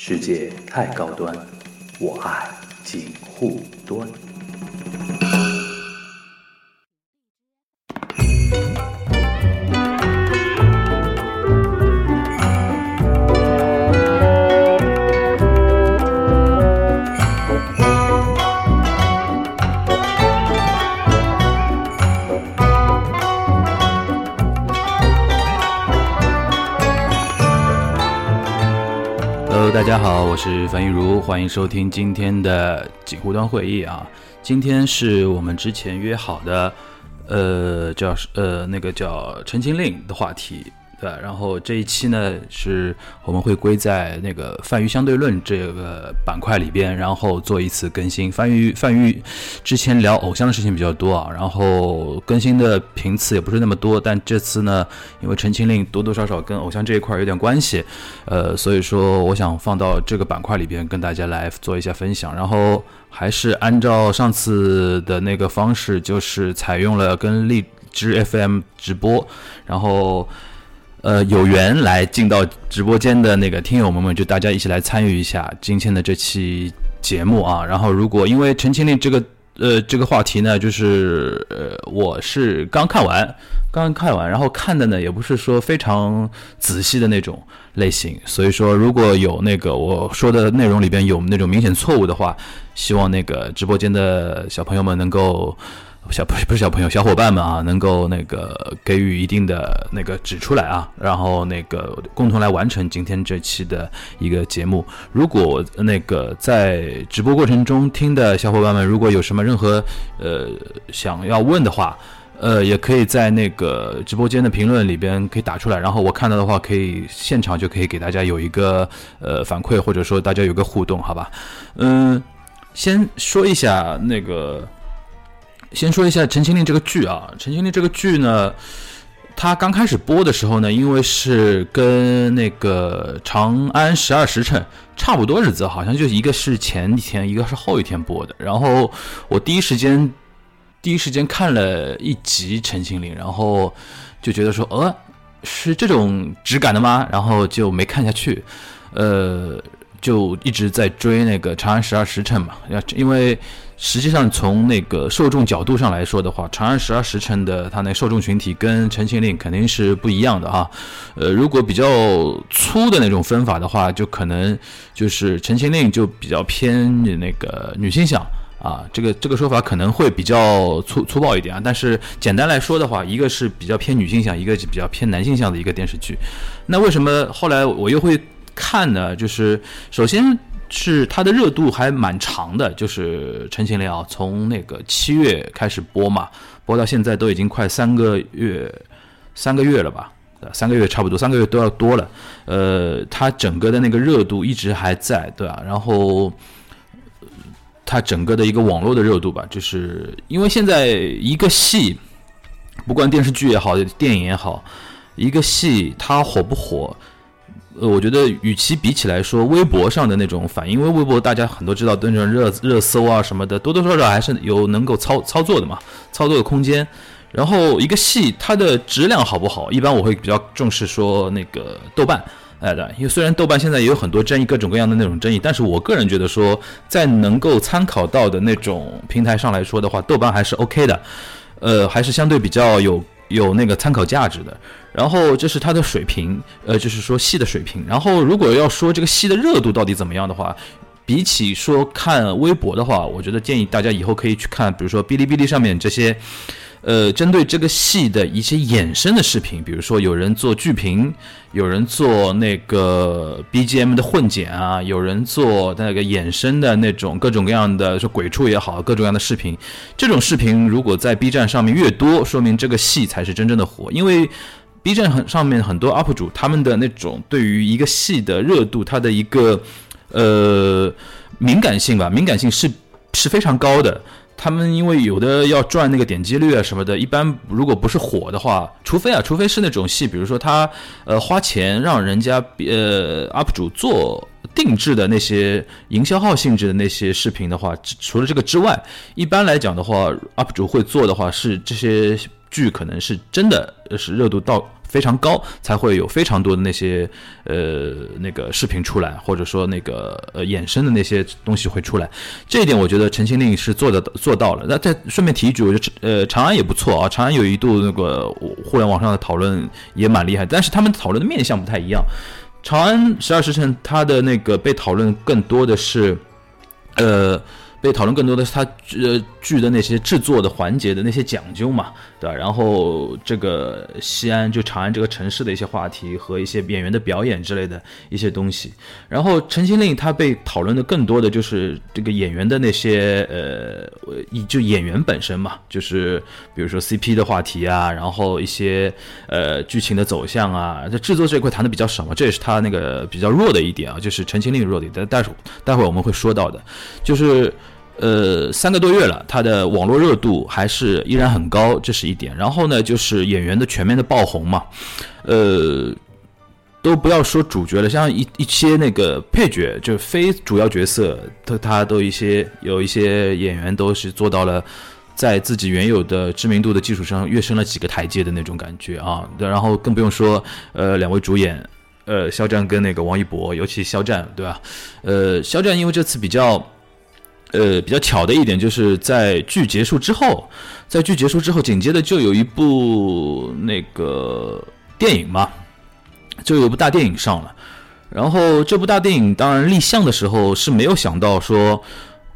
世界太高端，我爱锦护端。樊玉茹，欢迎收听今天的锦湖端会议啊。今天是我们之前约好的，呃，叫呃那个叫《陈情令》的话题，对？然后这一期呢，是我们会归在那个泛娱相对论这个板块里边，然后做一次更新。泛娱泛娱之前聊偶像的事情比较多啊，然后更新的频次也不是那么多，但这次呢，因为《陈情令》多多少少跟偶像这一块有点关系，呃，所以说我想放到这个板块里边跟大家来做一下分享，然后还是按照上次的那个方式，就是采用了跟荔枝 FM 直播，然后。呃，有缘来进到直播间的那个听友们们，就大家一起来参与一下今天的这期节目啊。然后，如果因为《陈情令》这个呃这个话题呢，就是呃我是刚看完，刚看完，然后看的呢也不是说非常仔细的那种类型，所以说如果有那个我说的内容里边有那种明显错误的话，希望那个直播间的小朋友们能够。小不是不是小朋友，小伙伴们啊，能够那个给予一定的那个指出来啊，然后那个共同来完成今天这期的一个节目。如果那个在直播过程中听的小伙伴们，如果有什么任何呃想要问的话，呃，也可以在那个直播间的评论里边可以打出来，然后我看到的话，可以现场就可以给大家有一个呃反馈，或者说大家有个互动，好吧？嗯，先说一下那个。先说一下《陈情令》这个剧啊，《陈情令》这个剧呢，它刚开始播的时候呢，因为是跟那个《长安十二时辰》差不多日子，好像就一个是前一天，一个是后一天播的。然后我第一时间第一时间看了一集《陈情令》，然后就觉得说，呃，是这种质感的吗？然后就没看下去，呃，就一直在追那个《长安十二时辰》嘛，要因为。实际上，从那个受众角度上来说的话，《长安十二时辰》的它那受众群体跟《陈情令》肯定是不一样的哈。呃，如果比较粗的那种分法的话，就可能就是《陈情令》就比较偏那个女性向啊。这个这个说法可能会比较粗粗暴一点啊。但是简单来说的话，一个是比较偏女性向，一个是比较偏男性向的一个电视剧。那为什么后来我又会看呢？就是首先。是它的热度还蛮长的，就是《陈情令》啊，从那个七月开始播嘛，播到现在都已经快三个月，三个月了吧？三个月差不多，三个月都要多了。呃，它整个的那个热度一直还在，对吧？然后它整个的一个网络的热度吧，就是因为现在一个戏，不管电视剧也好，电影也好，一个戏它火不火？呃，我觉得与其比起来说，微博上的那种反应，因为微博大家很多知道那种热热搜啊什么的，多多少少还是有能够操操作的嘛，操作的空间。然后一个戏它的质量好不好，一般我会比较重视说那个豆瓣，哎对，因为虽然豆瓣现在也有很多争议，各种各样的那种争议，但是我个人觉得说，在能够参考到的那种平台上来说的话，豆瓣还是 OK 的，呃，还是相对比较有。有那个参考价值的，然后这是它的水平，呃，就是说戏的水平。然后如果要说这个戏的热度到底怎么样的话，比起说看微博的话，我觉得建议大家以后可以去看，比如说哔哩哔哩上面这些。呃，针对这个戏的一些衍生的视频，比如说有人做剧评，有人做那个 BGM 的混剪啊，有人做那个衍生的那种各种各样的说鬼畜也好，各种各样的视频。这种视频如果在 B 站上面越多，说明这个戏才是真正的火。因为 B 站很上面很多 UP 主他们的那种对于一个戏的热度，它的一个呃敏感性吧，敏感性是是非常高的。他们因为有的要赚那个点击率啊什么的，一般如果不是火的话，除非啊，除非是那种戏，比如说他呃花钱让人家呃 UP 主做定制的那些营销号性质的那些视频的话，除了这个之外，一般来讲的话，UP 主会做的话是这些剧可能是真的是热度到非常高，才会有非常多的那些呃那个视频出来，或者说那个呃衍生的那些东西会出来。这一点我觉得《陈情令》是做的做到了。那再顺便提一句，我觉得呃长安也不错啊，长安有一度那个互联网上的讨论也蛮厉害，但是他们讨论的面向不太一样。长安十二时辰它的那个被讨论更多的是呃。被讨论更多的是它呃剧的那些制作的环节的那些讲究嘛，对吧？然后这个西安就长安这个城市的一些话题和一些演员的表演之类的一些东西。然后《陈情令》它被讨论的更多的就是这个演员的那些呃，就演员本身嘛，就是比如说 CP 的话题啊，然后一些呃剧情的走向啊，在制作这一块谈的比较少嘛，这也是他那个比较弱的一点啊，就是《陈情令》弱的一点。待会待会我们会说到的，就是。呃，三个多月了，它的网络热度还是依然很高，这是一点。然后呢，就是演员的全面的爆红嘛，呃，都不要说主角了，像一一些那个配角，就非主要角色，他他都一些有一些演员都是做到了在自己原有的知名度的基础上跃升了几个台阶的那种感觉啊。然后更不用说，呃，两位主演，呃，肖战跟那个王一博，尤其肖战，对吧？呃，肖战因为这次比较。呃，比较巧的一点就是在剧结束之后，在剧结束之后，紧接着就有一部那个电影嘛，就有一部大电影上了。然后这部大电影当然立项的时候是没有想到说。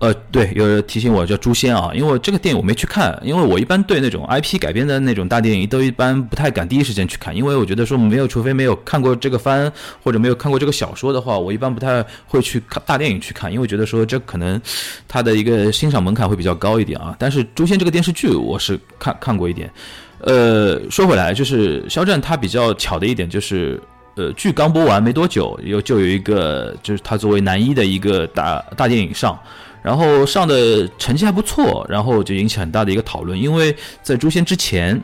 呃，对，有人提醒我叫《诛仙》啊，因为这个电影我没去看，因为我一般对那种 IP 改编的那种大电影都一般不太敢第一时间去看，因为我觉得说没有，除非没有看过这个番或者没有看过这个小说的话，我一般不太会去看大电影去看，因为觉得说这可能它的一个欣赏门槛会比较高一点啊。但是《诛仙》这个电视剧我是看看过一点。呃，说回来，就是肖战他比较巧的一点就是，呃，剧刚播完没多久，有就有一个就是他作为男一的一个大大电影上。然后上的成绩还不错，然后就引起很大的一个讨论，因为在《诛仙》之前，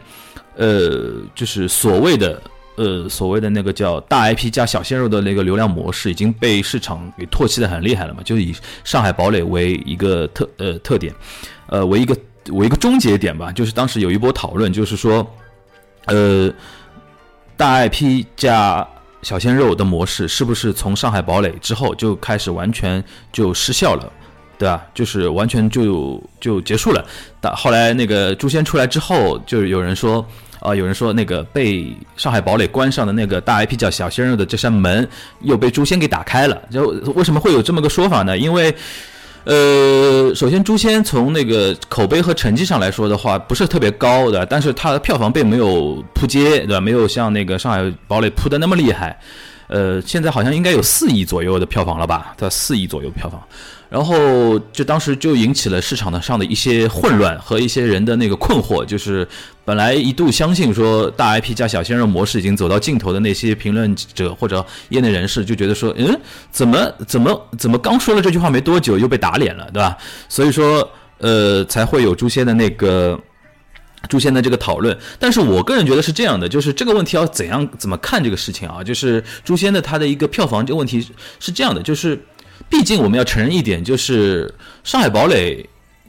呃，就是所谓的呃所谓的那个叫大 IP 加小鲜肉的那个流量模式已经被市场给唾弃的很厉害了嘛，就以《上海堡垒》为一个特呃特点，呃为一个为一个终结点吧，就是当时有一波讨论，就是说，呃，大 IP 加小鲜肉的模式是不是从《上海堡垒》之后就开始完全就失效了？对吧？就是完全就就结束了。但后来那个诛仙出来之后，就有人说，啊，有人说那个被上海堡垒关上的那个大 IP 叫小鲜肉的这扇门，又被诛仙给打开了。就为什么会有这么个说法呢？因为，呃，首先诛仙从那个口碑和成绩上来说的话，不是特别高的，但是它的票房并没有扑街，对吧？没有像那个上海堡垒扑的那么厉害。呃，现在好像应该有四亿左右的票房了吧？在四亿左右票房。然后就当时就引起了市场上的一些混乱和一些人的那个困惑，就是本来一度相信说大 IP 加小鲜肉模式已经走到尽头的那些评论者或者业内人士，就觉得说，嗯，怎么怎么怎么刚说了这句话没多久又被打脸了，对吧？所以说，呃，才会有诛仙的那个诛仙的这个讨论。但是我个人觉得是这样的，就是这个问题要怎样怎么看这个事情啊？就是诛仙的它的一个票房这个问题是这样的，就是。毕竟我们要承认一点，就是《上海堡垒》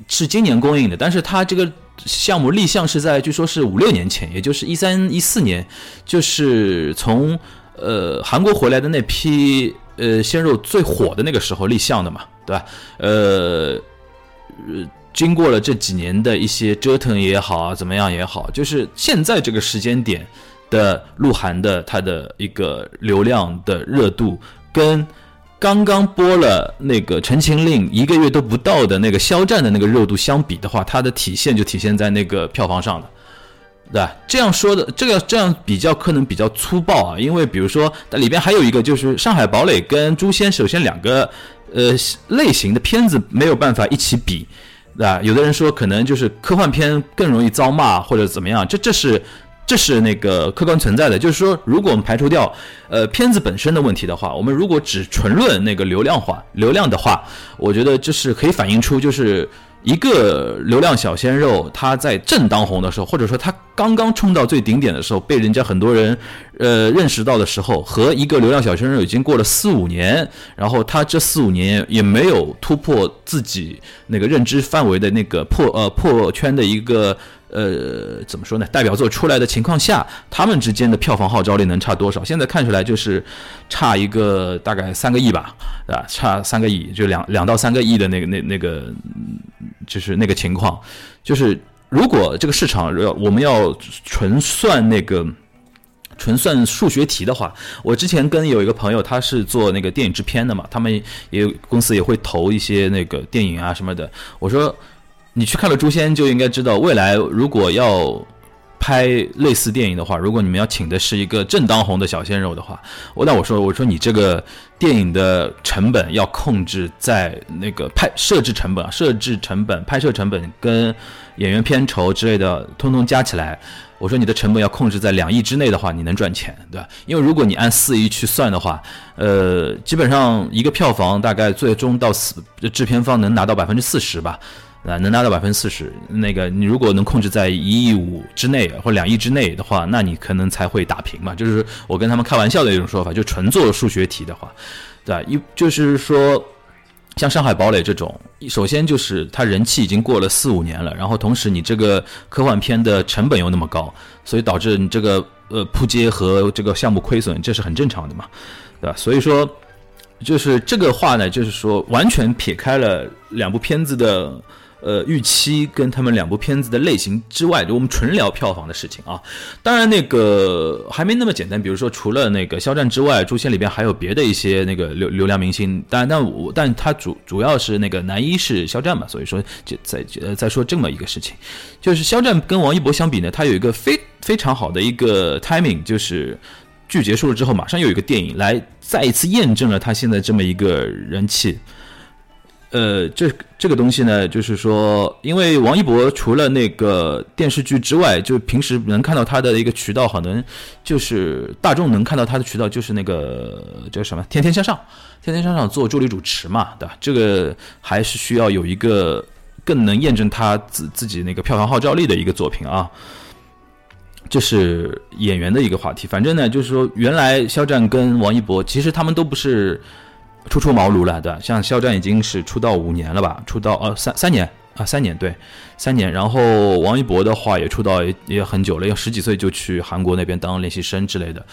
是今年公映的，但是它这个项目立项是在据说是五六年前，也就是一三一四年，就是从呃韩国回来的那批呃鲜肉最火的那个时候立项的嘛，对吧？呃，经过了这几年的一些折腾也好啊，怎么样也好，就是现在这个时间点的鹿晗的他的一个流量的热度跟。刚刚播了那个《陈情令》一个月都不到的那个肖战的那个热度相比的话，它的体现就体现在那个票房上了，对吧？这样说的，这个这样比较可能比较粗暴啊，因为比如说里边还有一个就是《上海堡垒》跟《诛仙》，首先两个呃类型的片子没有办法一起比，对吧？有的人说可能就是科幻片更容易遭骂或者怎么样，这这是。这是那个客观存在的，就是说，如果我们排除掉，呃，片子本身的问题的话，我们如果只纯论那个流量化、流量的话，我觉得这是可以反映出，就是一个流量小鲜肉，他在正当红的时候，或者说他刚刚冲到最顶点的时候，被人家很多人，呃，认识到的时候，和一个流量小鲜肉已经过了四五年，然后他这四五年也没有突破自己那个认知范围的那个破呃破圈的一个。呃，怎么说呢？代表作出来的情况下，他们之间的票房号召力能差多少？现在看出来就是差一个大概三个亿吧，对吧？差三个亿，就两两到三个亿的那个那那个，就是那个情况。就是如果这个市场要我们要纯算那个纯算数学题的话，我之前跟有一个朋友，他是做那个电影制片的嘛，他们也公司也会投一些那个电影啊什么的。我说。你去看了《诛仙》，就应该知道，未来如果要拍类似电影的话，如果你们要请的是一个正当红的小鲜肉的话，我那我说我说你这个电影的成本要控制在那个拍设置成本啊，设置成本、拍摄成本跟演员片酬之类的，通通加起来，我说你的成本要控制在两亿之内的话，你能赚钱，对吧？因为如果你按四亿去算的话，呃，基本上一个票房大概最终到四制片方能拿到百分之四十吧。啊，能拿到百分之四十，那个你如果能控制在一亿五之内或两亿之内的话，那你可能才会打平嘛。就是我跟他们开玩笑的一种说法，就纯做数学题的话，对吧？一就是说，像《上海堡垒》这种，首先就是它人气已经过了四五年了，然后同时你这个科幻片的成本又那么高，所以导致你这个呃扑街和这个项目亏损，这是很正常的嘛，对吧？所以说，就是这个话呢，就是说完全撇开了两部片子的。呃，预期跟他们两部片子的类型之外，就我们纯聊票房的事情啊。当然，那个还没那么简单。比如说，除了那个肖战之外，《诛仙》里边还有别的一些那个流流量明星。但但我但他主主要是那个男一是肖战嘛，所以说就在呃再说这么一个事情，就是肖战跟王一博相比呢，他有一个非非常好的一个 timing，就是剧结束了之后，马上有一个电影来再一次验证了他现在这么一个人气。呃，这这个东西呢，就是说，因为王一博除了那个电视剧之外，就平时能看到他的一个渠道，可能就是大众能看到他的渠道，就是那个叫什么《天天向上》，《天天向上》做助理主持嘛，对吧？这个还是需要有一个更能验证他自自己那个票房号召力的一个作品啊。这是演员的一个话题。反正呢，就是说，原来肖战跟王一博，其实他们都不是。初出茅庐了，对？像肖战已经是出道五年了吧？出道呃三三年啊，三年对，三年。然后王一博的话也出道也也很久了，要十几岁就去韩国那边当练习生之类的。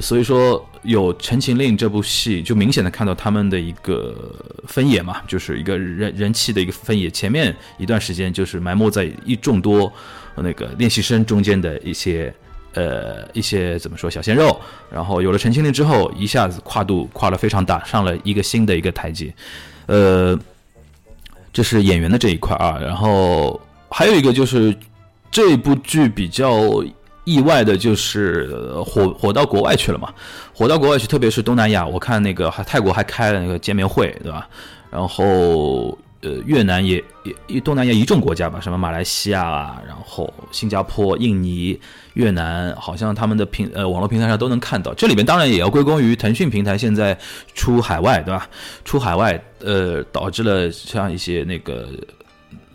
所以说有《陈情令》这部戏，就明显的看到他们的一个分野嘛，就是一个人人气的一个分野。前面一段时间就是埋没在一众多那个练习生中间的一些。呃，一些怎么说小鲜肉，然后有了陈情令之后，一下子跨度跨了非常大，上了一个新的一个台阶。呃，这是演员的这一块啊，然后还有一个就是这部剧比较意外的就是火火到国外去了嘛，火到国外去，特别是东南亚，我看那个还泰国还开了那个见面会，对吧？然后。呃，越南也也东南亚一众国家吧，什么马来西亚啊，然后新加坡、印尼、越南，好像他们的平呃网络平台上都能看到。这里边当然也要归功于腾讯平台现在出海外，对吧？出海外，呃，导致了像一些那个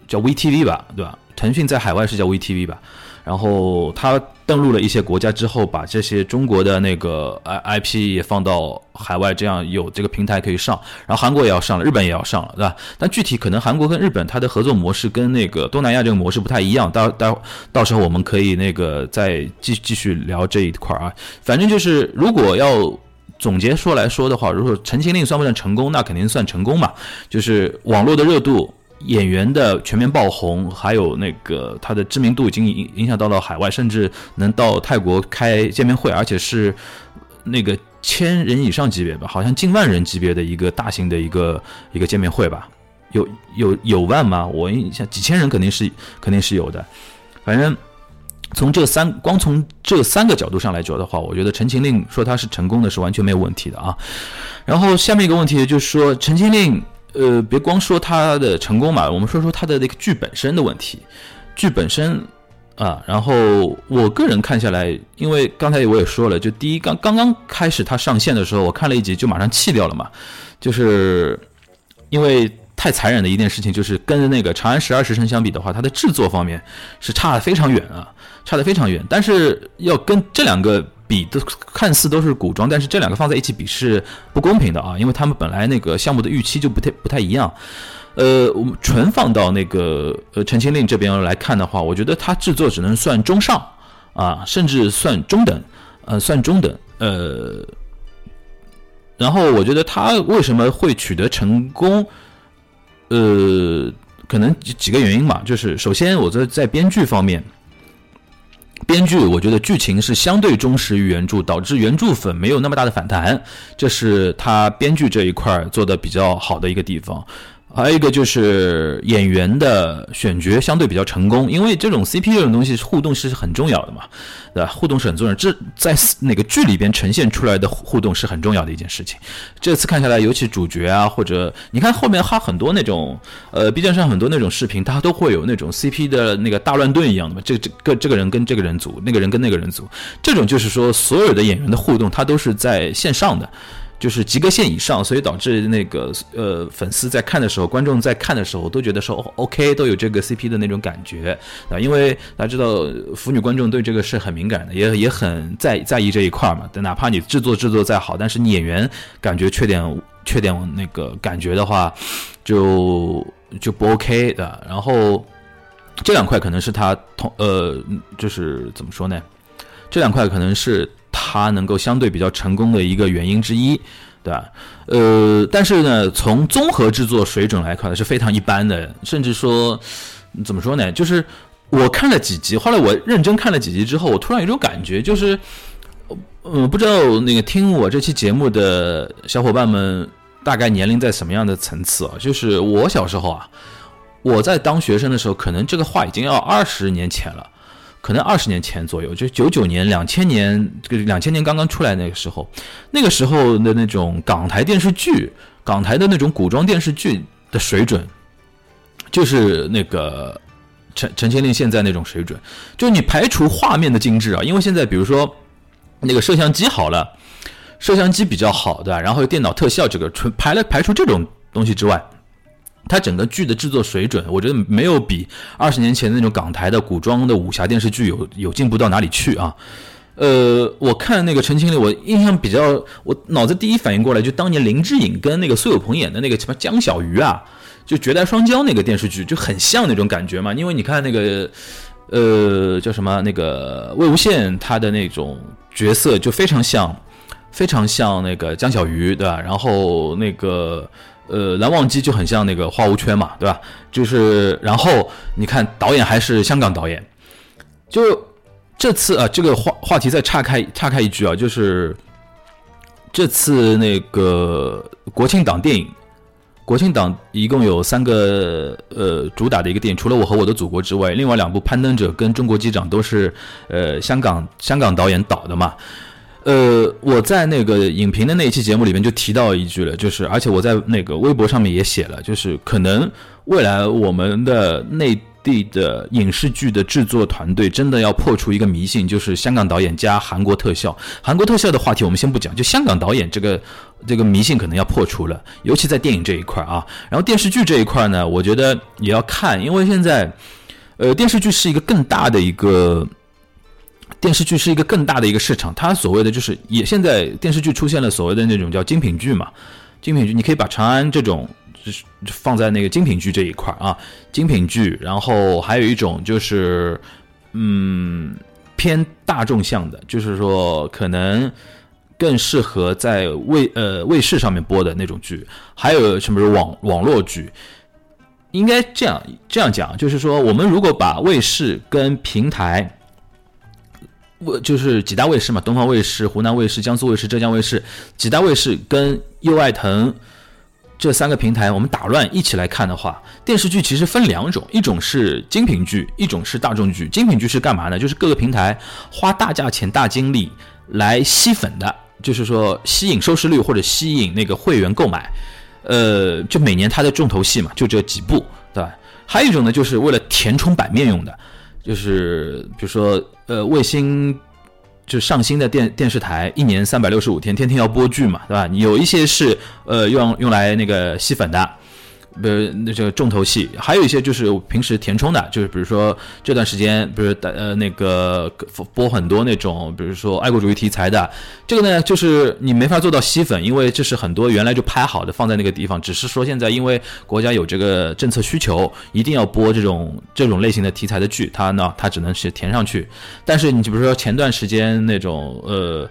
叫 VTV 吧，对吧？腾讯在海外是叫 VTV 吧？然后他登陆了一些国家之后，把这些中国的那个 I IP 也放到海外，这样有这个平台可以上。然后韩国也要上了，日本也要上了，对吧？但具体可能韩国跟日本它的合作模式跟那个东南亚这个模式不太一样。到到到时候我们可以那个再继继续聊这一块啊。反正就是如果要总结说来说的话，如果《陈情令》算不算成功，那肯定算成功嘛。就是网络的热度。演员的全面爆红，还有那个他的知名度已经影影响到了海外，甚至能到泰国开见面会，而且是那个千人以上级别吧，好像近万人级别的一个大型的一个 一个见面会吧，有有有万吗？我印象几千人肯定是肯定是有的。反正从这三光从这三个角度上来说的话，我觉得《陈情令》说它是成功的是完全没有问题的啊。然后下面一个问题就是说，《陈情令》。呃，别光说他的成功嘛，我们说说他的那个剧本身的问题。剧本身啊，然后我个人看下来，因为刚才我也说了，就第一刚刚刚开始他上线的时候，我看了一集就马上弃掉了嘛，就是因为太残忍的一件事情，就是跟那个《长安十二时辰》相比的话，它的制作方面是差的非常远啊，差的非常远。但是要跟这两个比都看似都是古装，但是这两个放在一起比是不公平的啊，因为他们本来那个项目的预期就不太不太一样。呃，我们纯放到那个呃《陈情令》这边来看的话，我觉得它制作只能算中上啊，甚至算中等，呃，算中等。呃，然后我觉得他为什么会取得成功？呃，可能几几个原因吧，就是首先，我觉得在编剧方面。编剧，我觉得剧情是相对忠实于原著，导致原著粉没有那么大的反弹，这是他编剧这一块做的比较好的一个地方。还有一个就是演员的选角相对比较成功，因为这种 CP 这种东西互动是很重要的嘛，对吧？互动是很重要，这在哪个剧里边呈现出来的互动是很重要的一件事情。这次看下来，尤其主角啊，或者你看后面哈很多那种呃 B 站上很多那种视频，它都会有那种 CP 的那个大乱炖一样的嘛，这这个这个人跟这个人组，那个人跟那个人组，这种就是说所有的演员的互动，它都是在线上的。就是及格线以上，所以导致那个呃粉丝在看的时候，观众在看的时候都觉得说 OK，都有这个 CP 的那种感觉啊，因为大家知道腐女观众对这个是很敏感的，也也很在在意这一块嘛。但哪怕你制作制作再好，但是你演员感觉缺点缺点那个感觉的话，就就不 OK 的。然后这两块可能是他同呃就是怎么说呢？这两块可能是。它能够相对比较成功的一个原因之一，对吧？呃，但是呢，从综合制作水准来看是非常一般的，甚至说，怎么说呢？就是我看了几集，后来我认真看了几集之后，我突然有种感觉，就是，呃，不知道那个听我这期节目的小伙伴们大概年龄在什么样的层次啊？就是我小时候啊，我在当学生的时候，可能这个话已经要二十年前了。可能二十年前左右，就九九年、两千年，这个两千年刚刚出来那个时候，那个时候的那种港台电视剧，港台的那种古装电视剧的水准，就是那个陈陈情令现在那种水准。就你排除画面的精致啊，因为现在比如说那个摄像机好了，摄像机比较好的，然后电脑特效这个纯排了排除这种东西之外。它整个剧的制作水准，我觉得没有比二十年前那种港台的古装的武侠电视剧有有进步到哪里去啊？呃，我看那个《陈情令》，我印象比较，我脑子第一反应过来就当年林志颖跟那个苏有朋演的那个什么江小鱼啊，就绝代双骄那个电视剧就很像那种感觉嘛。因为你看那个呃叫什么那个魏无羡他的那种角色就非常像，非常像那个江小鱼，对吧？然后那个。呃，蓝忘机就很像那个花无缺嘛，对吧？就是，然后你看导演还是香港导演，就这次啊，这个话话题再岔开岔开一句啊，就是这次那个国庆档电影，国庆档一共有三个呃主打的一个电影，除了我和我的祖国之外，另外两部攀登者跟中国机长都是呃香港香港导演导的嘛。呃，我在那个影评的那一期节目里面就提到一句了，就是而且我在那个微博上面也写了，就是可能未来我们的内地的影视剧的制作团队真的要破除一个迷信，就是香港导演加韩国特效。韩国特效的话题我们先不讲，就香港导演这个这个迷信可能要破除了，尤其在电影这一块啊。然后电视剧这一块呢，我觉得也要看，因为现在呃电视剧是一个更大的一个。电视剧是一个更大的一个市场，它所谓的就是也现在电视剧出现了所谓的那种叫精品剧嘛，精品剧你可以把长安这种就是放在那个精品剧这一块啊，精品剧，然后还有一种就是嗯偏大众向的，就是说可能更适合在卫呃卫视上面播的那种剧，还有什么是网网络剧，应该这样这样讲，就是说我们如果把卫视跟平台。卫就是几大卫视嘛，东方卫视、湖南卫视、江苏卫视、浙江卫视，几大卫视跟优爱腾这三个平台，我们打乱一起来看的话，电视剧其实分两种，一种是精品剧，一种是大众剧。精品剧是干嘛呢？就是各个平台花大价钱、大精力来吸粉的，就是说吸引收视率或者吸引那个会员购买。呃，就每年它的重头戏嘛，就这几部，对吧？还有一种呢，就是为了填充版面用的。就是比如说，呃，卫星就上新的电电视台，一年三百六十五天，天天要播剧嘛，对吧？有一些是呃用用来那个吸粉的，呃，那这个重头戏，还有一些就是平时填充的，就是比如说这段时间，比如呃那个播很多那种，比如说爱国主义题材的，这个呢就是你没法做到吸粉，因为这是很多原来就拍好的放在那个地方，只是说现在因为国家有这个政策需求，一定要播这种这种类型的题材的剧，它呢它只能是填上去。但是你就比如说前段时间那种呃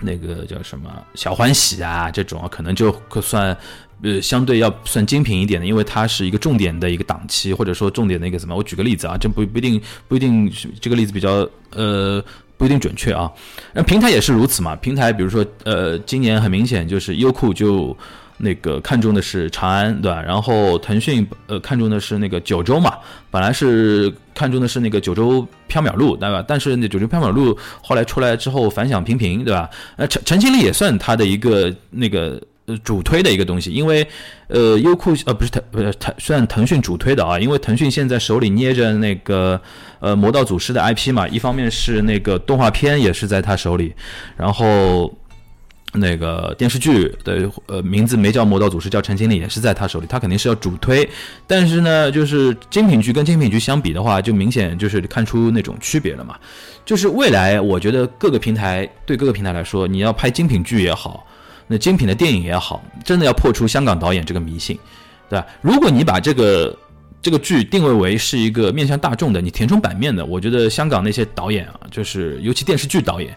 那个叫什么小欢喜啊这种，可能就可算。呃，相对要算精品一点的，因为它是一个重点的一个档期，或者说重点的一个什么？我举个例子啊，这不不一定不一定这个例子比较呃不一定准确啊。那平台也是如此嘛？平台比如说呃，今年很明显就是优酷就那个看中的是长安，对吧？然后腾讯呃看中的是那个九州嘛，本来是看中的是那个九州缥缈录，对吧？但是那九州缥缈录后来出来之后反响平平，对吧？呃，陈陈情令也算它的一个那个。呃，主推的一个东西，因为，呃，优酷呃不是腾不是腾，算腾讯主推的啊，因为腾讯现在手里捏着那个呃魔道祖师的 IP 嘛，一方面是那个动画片也是在他手里，然后那个电视剧的呃名字没叫魔道祖师，叫陈情令也是在他手里，他肯定是要主推，但是呢，就是精品剧跟精品剧相比的话，就明显就是看出那种区别了嘛，就是未来我觉得各个平台对各个平台来说，你要拍精品剧也好。那精品的电影也好，真的要破除香港导演这个迷信，对吧？如果你把这个这个剧定位为是一个面向大众的，你填充版面的，我觉得香港那些导演啊，就是尤其电视剧导演，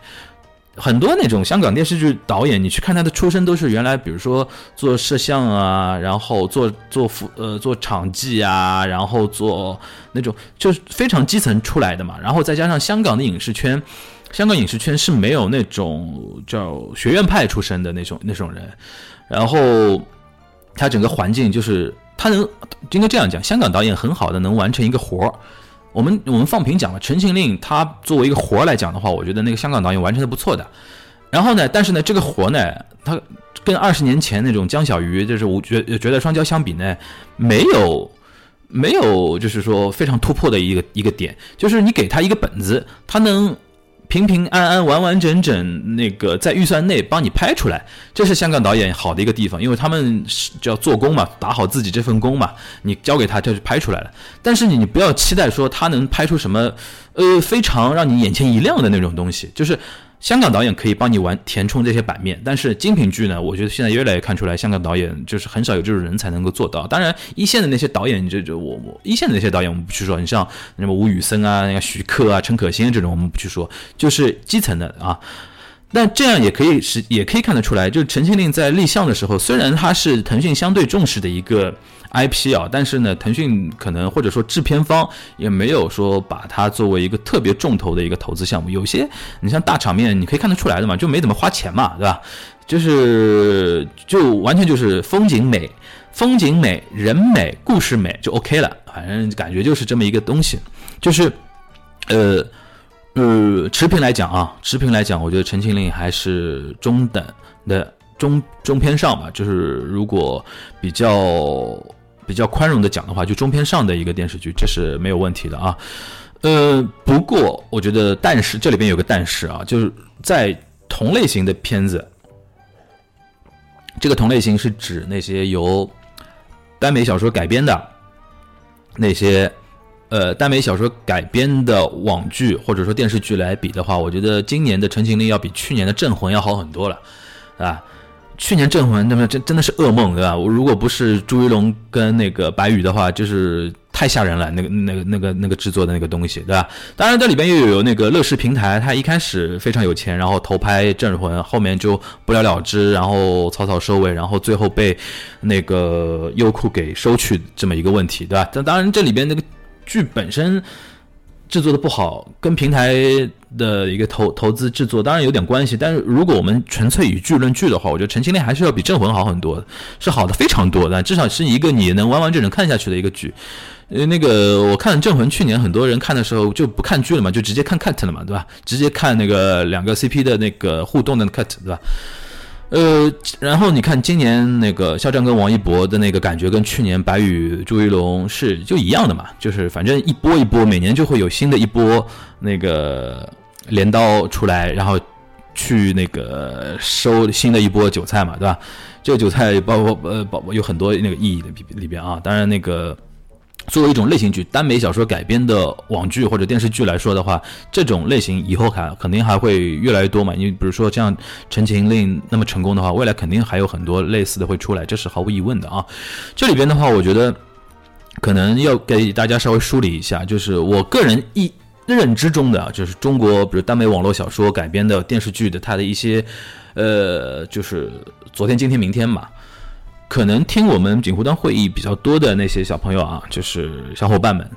很多那种香港电视剧导演，你去看他的出身都是原来，比如说做摄像啊，然后做做服呃做场记啊，然后做那种就是非常基层出来的嘛，然后再加上香港的影视圈。香港影视圈是没有那种叫学院派出身的那种那种人，然后他整个环境就是他能应该这样讲，香港导演很好的能完成一个活儿。我们我们放平讲了，《陈情令》他作为一个活儿来讲的话，我觉得那个香港导演完成的不错的。然后呢，但是呢，这个活呢，他跟二十年前那种江小鱼就是我觉觉得双骄相比呢，没有没有就是说非常突破的一个一个点，就是你给他一个本子，他能。平平安安、完完整整，那个在预算内帮你拍出来，这是香港导演好的一个地方，因为他们是叫做工嘛，打好自己这份工嘛，你交给他，就是拍出来了。但是你，你不要期待说他能拍出什么，呃，非常让你眼前一亮的那种东西，就是。香港导演可以帮你完填充这些版面，但是精品剧呢，我觉得现在越来越看出来，香港导演就是很少有这种人才能够做到。当然，一线的那些导演，就就我我一线的那些导演，我们不去说。你像什么吴宇森啊、那个徐克啊、陈可辛这种，我们不去说，就是基层的啊。但这样也可以是，也可以看得出来，就是陈情令在立项的时候，虽然它是腾讯相对重视的一个。IP 啊，但是呢，腾讯可能或者说制片方也没有说把它作为一个特别重头的一个投资项目。有些你像大场面，你可以看得出来的嘛，就没怎么花钱嘛，对吧？就是就完全就是风景美、风景美、人美、故事美就 OK 了，反正感觉就是这么一个东西。就是呃呃，持平来讲啊，持平来讲，我觉得《陈情令》还是中等的中中偏上吧。就是如果比较。比较宽容的讲的话，就中偏上的一个电视剧，这是没有问题的啊。呃，不过我觉得，但是这里边有个但是啊，就是在同类型的片子，这个同类型是指那些由耽美小说改编的那些呃耽美小说改编的网剧或者说电视剧来比的话，我觉得今年的《陈情令》要比去年的《镇魂》要好很多了，啊。去年《镇魂》那么真真的是噩梦，对吧？我如果不是朱一龙跟那个白宇的话，就是太吓人了。那个、那个、那个、那个制作的那个东西，对吧？当然，这里边又有那个乐视平台，它一开始非常有钱，然后投拍《镇魂》，后面就不了了之，然后草草收尾，然后最后被那个优酷给收去，这么一个问题，对吧？但当然，这里边那个剧本身。制作的不好，跟平台的一个投投资制作当然有点关系，但是如果我们纯粹以剧论剧的话，我觉得《陈情令》还是要比《镇魂》好很多，是好的非常多的，至少是一个你能完完整整看下去的一个剧。呃，那个我看《镇魂》去年很多人看的时候就不看剧了嘛，就直接看 cut 了嘛，对吧？直接看那个两个 CP 的那个互动的 cut，对吧？呃，然后你看今年那个肖战跟王一博的那个感觉，跟去年白宇朱一龙是就一样的嘛，就是反正一波一波，每年就会有新的一波那个镰刀出来，然后去那个收新的一波韭菜嘛，对吧？这个韭菜包括呃包有很多那个意义的里边啊。当然，那个作为一种类型剧、耽美小说改编的网剧或者电视剧来说的话，这种类型以后还肯定还会越来越多嘛。因为比如说像《陈情令》那么成功的话，未来肯定还有很多类似的会出来，这是毫无疑问的啊。这里边的话，我觉得可能要给大家稍微梳理一下，就是我个人一。认知中的就是中国，比如耽美网络小说改编的电视剧的它的一些，呃，就是昨天、今天、明天嘛。可能听我们锦湖端会议比较多的那些小朋友啊，就是小伙伴们，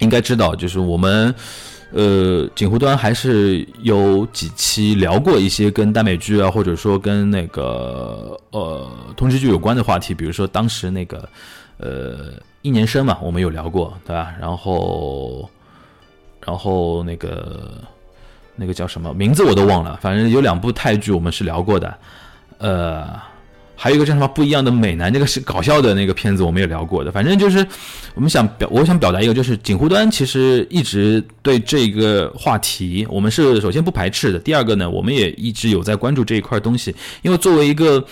应该知道，就是我们呃锦湖端还是有几期聊过一些跟耽美剧啊，或者说跟那个呃通知剧有关的话题，比如说当时那个呃一年生嘛，我们有聊过，对吧？然后。然后那个那个叫什么名字我都忘了，反正有两部泰剧我们是聊过的，呃，还有一个叫什么不一样的美男，那个是搞笑的那个片子我们也聊过的。反正就是我们想表，我想表达一个，就是锦湖端其实一直对这个话题，我们是首先不排斥的。第二个呢，我们也一直有在关注这一块东西，因为作为一个。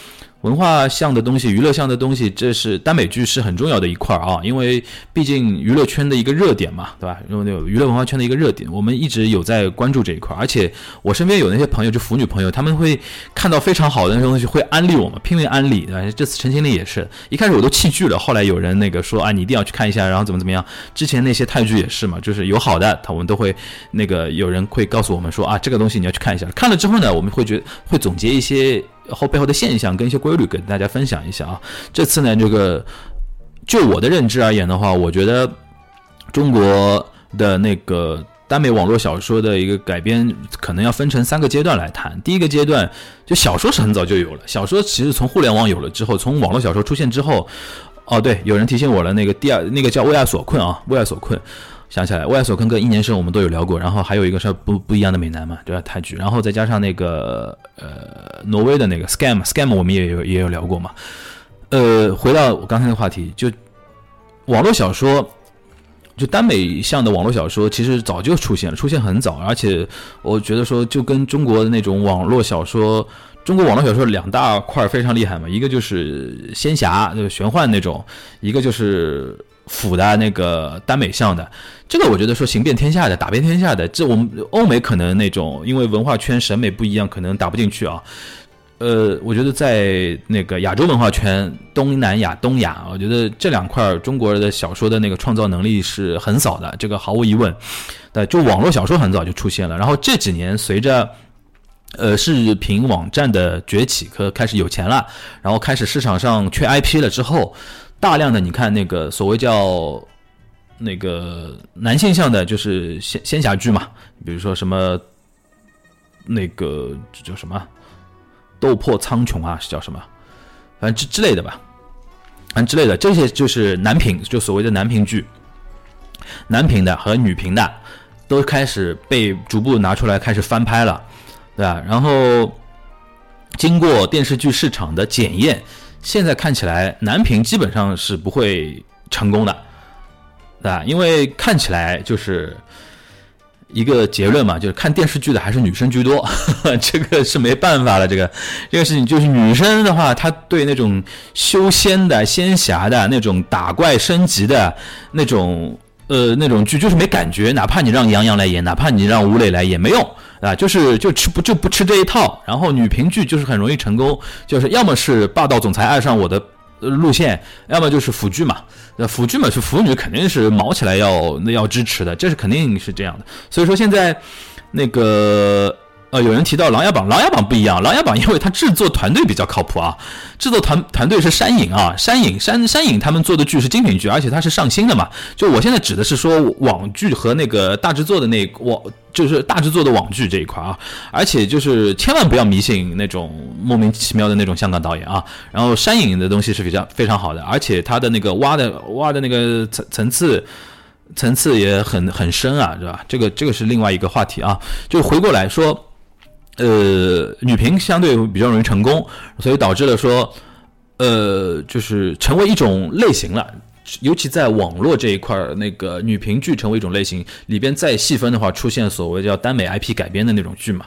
文化向的东西，娱乐向的东西，这是耽美剧是很重要的一块儿啊，因为毕竟娱乐圈的一个热点嘛，对吧？因为那个娱乐文化圈的一个热点，我们一直有在关注这一块儿。而且我身边有那些朋友，就腐女朋友，他们会看到非常好的那些东西，会安利我们，拼命安利。对吧？这次陈情令也是一开始我都弃剧了，后来有人那个说啊，你一定要去看一下，然后怎么怎么样。之前那些泰剧也是嘛，就是有好的，他我们都会那个有人会告诉我们说啊，这个东西你要去看一下。看了之后呢，我们会觉会总结一些。后背后的现象跟一些规律跟大家分享一下啊。这次呢，这个就我的认知而言的话，我觉得中国的那个耽美网络小说的一个改编，可能要分成三个阶段来谈。第一个阶段，就小说是很早就有了，小说其实从互联网有了之后，从网络小说出现之后，哦对，有人提醒我了，那个第二那个叫为爱所困啊，为爱所困。想起来，外所困跟一年生我们都有聊过，然后还有一个是不不一样的美男嘛，对吧？泰剧，然后再加上那个呃挪威的那个 scam scam 我们也有也有聊过嘛。呃，回到我刚才的话题，就网络小说，就耽美向的网络小说，其实早就出现了，出现很早，而且我觉得说就跟中国的那种网络小说，中国网络小说两大块非常厉害嘛，一个就是仙侠就是玄幻那种，一个就是。腐的那个耽美向的，这个我觉得说行遍天下的，打遍天下的，这我们欧美可能那种，因为文化圈审美不一样，可能打不进去啊。呃，我觉得在那个亚洲文化圈，东南亚、东亚，我觉得这两块中国人的小说的那个创造能力是很少的，这个毫无疑问。对，就网络小说很早就出现了，然后这几年随着呃视频网站的崛起和开始有钱了，然后开始市场上缺 IP 了之后。大量的你看那个所谓叫那个男性向的，就是仙仙侠剧嘛，比如说什么那个叫什么斗破苍穹啊，是叫什么，反正之之类的吧，反正之类的这些就是男频，就所谓的男频剧，男频的和女频的都开始被逐步拿出来开始翻拍了，对吧？然后经过电视剧市场的检验。现在看起来，男频基本上是不会成功的，对吧？因为看起来就是一个结论嘛，就是看电视剧的还是女生居多，这个是没办法了。这个这个事情就是女生的话，她对那种修仙的、仙侠的那种打怪升级的那种呃那种剧，就是没感觉。哪怕你让杨洋来演，哪怕你让吴磊来演，没用。啊，就是就吃不就不吃这一套，然后女频剧就是很容易成功，就是要么是霸道总裁爱上我的路线，要么就是腐剧嘛。那腐剧嘛是腐女肯定是毛起来要那要支持的，这是肯定是这样的。所以说现在那个。呃，有人提到《琅琊榜》，《琅琊榜》不一样，《琅琊榜》因为它制作团队比较靠谱啊，制作团团队是山影啊，山影山山影他们做的剧是精品剧，而且它是上新的嘛。就我现在指的是说网剧和那个大制作的那网，就是大制作的网剧这一块啊。而且就是千万不要迷信那种莫名其妙的那种香港导演啊。然后山影的东西是比较非常好的，而且它的那个挖的挖的那个层层次层次也很很深啊，是吧？这个这个是另外一个话题啊。就回过来说。呃，女频相对比较容易成功，所以导致了说，呃，就是成为一种类型了。尤其在网络这一块儿，那个女频剧成为一种类型，里边再细分的话，出现所谓叫耽美 IP 改编的那种剧嘛。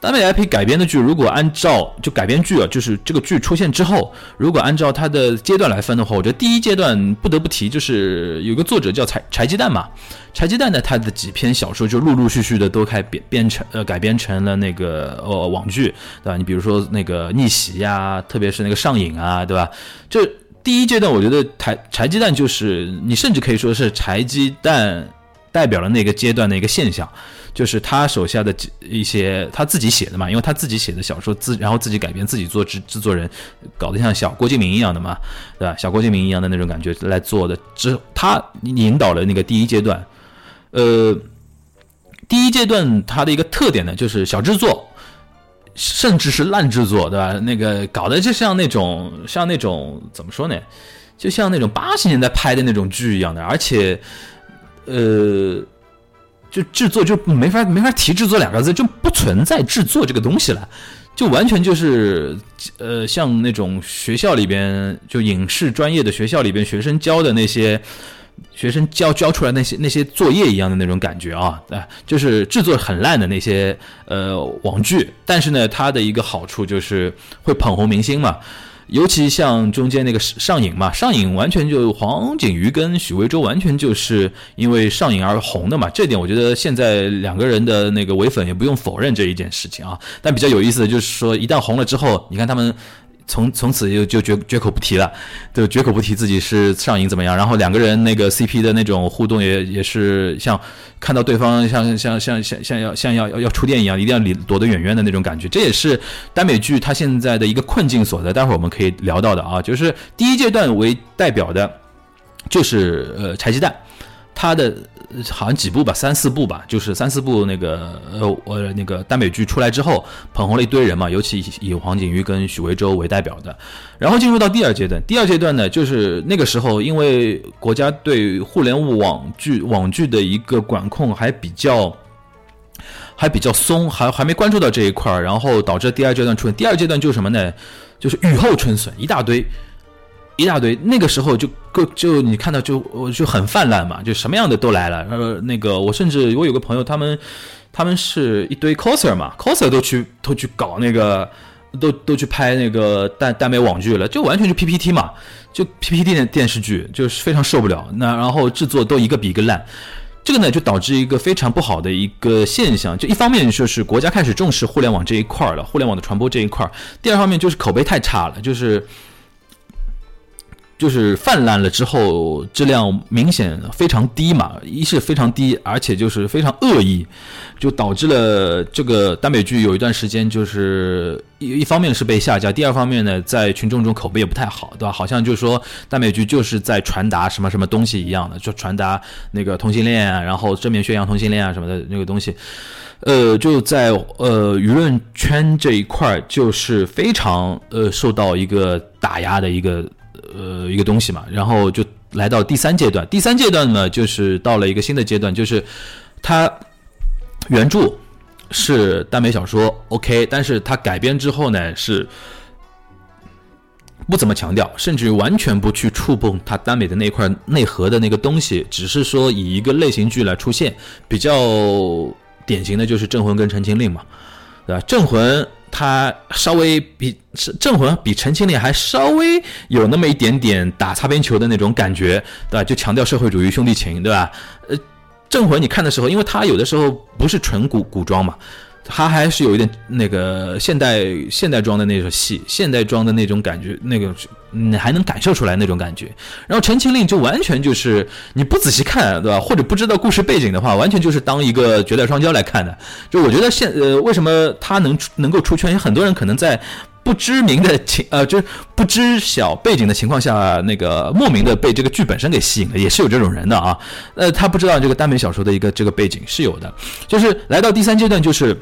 耽美 IP 改编的剧，如果按照就改编剧啊，就是这个剧出现之后，如果按照它的阶段来分的话，我觉得第一阶段不得不提，就是有个作者叫柴柴鸡蛋嘛。柴鸡蛋呢，他的几篇小说就陆陆续续的都开编编成呃改编成了那个呃网剧，对吧？你比如说那个逆袭呀，特别是那个上瘾啊，对吧？就第一阶段，我觉得柴柴鸡蛋就是你甚至可以说是柴鸡蛋代表了那个阶段的一个现象。就是他手下的一些他自己写的嘛，因为他自己写的小说自然后自己改编自己做制制作人，搞得像小郭敬明一样的嘛，对吧？小郭敬明一样的那种感觉来做的，之他引导了那个第一阶段，呃，第一阶段它的一个特点呢，就是小制作，甚至是烂制作，对吧？那个搞得就像那种像那种怎么说呢？就像那种八十年代拍的那种剧一样的，而且，呃。就制作就没法没法提制作两个字，就不存在制作这个东西了，就完全就是呃像那种学校里边就影视专业的学校里边学生教的那些学生教教出来那些那些作业一样的那种感觉啊，啊，就是制作很烂的那些呃网剧，但是呢，它的一个好处就是会捧红明星嘛。尤其像中间那个上瘾嘛，上瘾完全就黄景瑜跟许魏洲完全就是因为上瘾而红的嘛，这点我觉得现在两个人的那个唯粉也不用否认这一件事情啊。但比较有意思的就是说，一旦红了之后，你看他们。从从此就就绝绝口不提了，就绝口不提自己是上瘾怎么样。然后两个人那个 CP 的那种互动也也是像看到对方像像像像像要像要要要触电一样，一定要离躲得远远的那种感觉。这也是耽美剧它现在的一个困境所在。待会儿我们可以聊到的啊，就是第一阶段为代表的，就是呃柴鸡蛋，它的。好像几部吧，三四部吧，就是三四部那个呃呃那个耽美剧出来之后，捧红了一堆人嘛，尤其以黄景瑜跟许魏洲为代表的。然后进入到第二阶段，第二阶段呢，就是那个时候，因为国家对互联网剧网剧的一个管控还比较还比较松，还还没关注到这一块儿，然后导致第二阶段出现。第二阶段就是什么呢？就是雨后春笋，一大堆。一大堆，那个时候就够就你看到就我就很泛滥嘛，就什么样的都来了。呃，那个我甚至我有个朋友，他们他们是一堆 coser 嘛，coser 都去都去搞那个，都都去拍那个耽耽美网剧了，就完全就 PPT 嘛，就 PPT 的电视剧，就是非常受不了。那然后制作都一个比一个烂，这个呢就导致一个非常不好的一个现象。就一方面就是国家开始重视互联网这一块了，互联网的传播这一块；第二方面就是口碑太差了，就是。就是泛滥了之后，质量明显非常低嘛，一是非常低，而且就是非常恶意，就导致了这个耽美剧有一段时间就是一一方面是被下架，第二方面呢，在群众中口碑也不太好，对吧？好像就是说耽美剧就是在传达什么什么东西一样的，就传达那个同性恋啊，然后正面宣扬同性恋啊什么的那个东西，呃，就在呃舆论圈这一块就是非常呃受到一个打压的一个。呃，一个东西嘛，然后就来到第三阶段。第三阶段呢，就是到了一个新的阶段，就是它原著是耽美小说，OK，但是它改编之后呢，是不怎么强调，甚至于完全不去触碰它耽美的那块内核的那个东西，只是说以一个类型剧来出现。比较典型的就是《镇魂》跟《陈情令》嘛，对吧？《镇魂》。他稍微比《镇魂》比《陈情令》还稍微有那么一点点打擦边球的那种感觉，对吧？就强调社会主义兄弟情，对吧？呃，《镇魂》你看的时候，因为他有的时候不是纯古古装嘛。他还是有一点那个现代现代装的那种戏，现代装的那种感觉，那个你还能感受出来那种感觉。然后《陈情令》就完全就是你不仔细看，对吧？或者不知道故事背景的话，完全就是当一个绝代双骄来看的。就我觉得现呃，为什么他能能够出圈？有很多人可能在不知名的情呃，就是不知晓背景的情况下，那个莫名的被这个剧本身给吸引了，也是有这种人的啊。呃，他不知道这个耽美小说的一个这个背景是有的，就是来到第三阶段就是。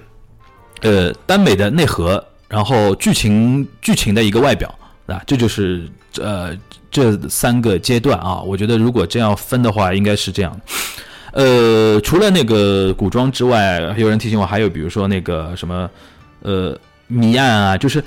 呃，耽美的内核，然后剧情剧情的一个外表，啊，这就是呃这三个阶段啊。我觉得如果这样分的话，应该是这样。呃，除了那个古装之外，有人提醒我，还有比如说那个什么呃谜案啊，就是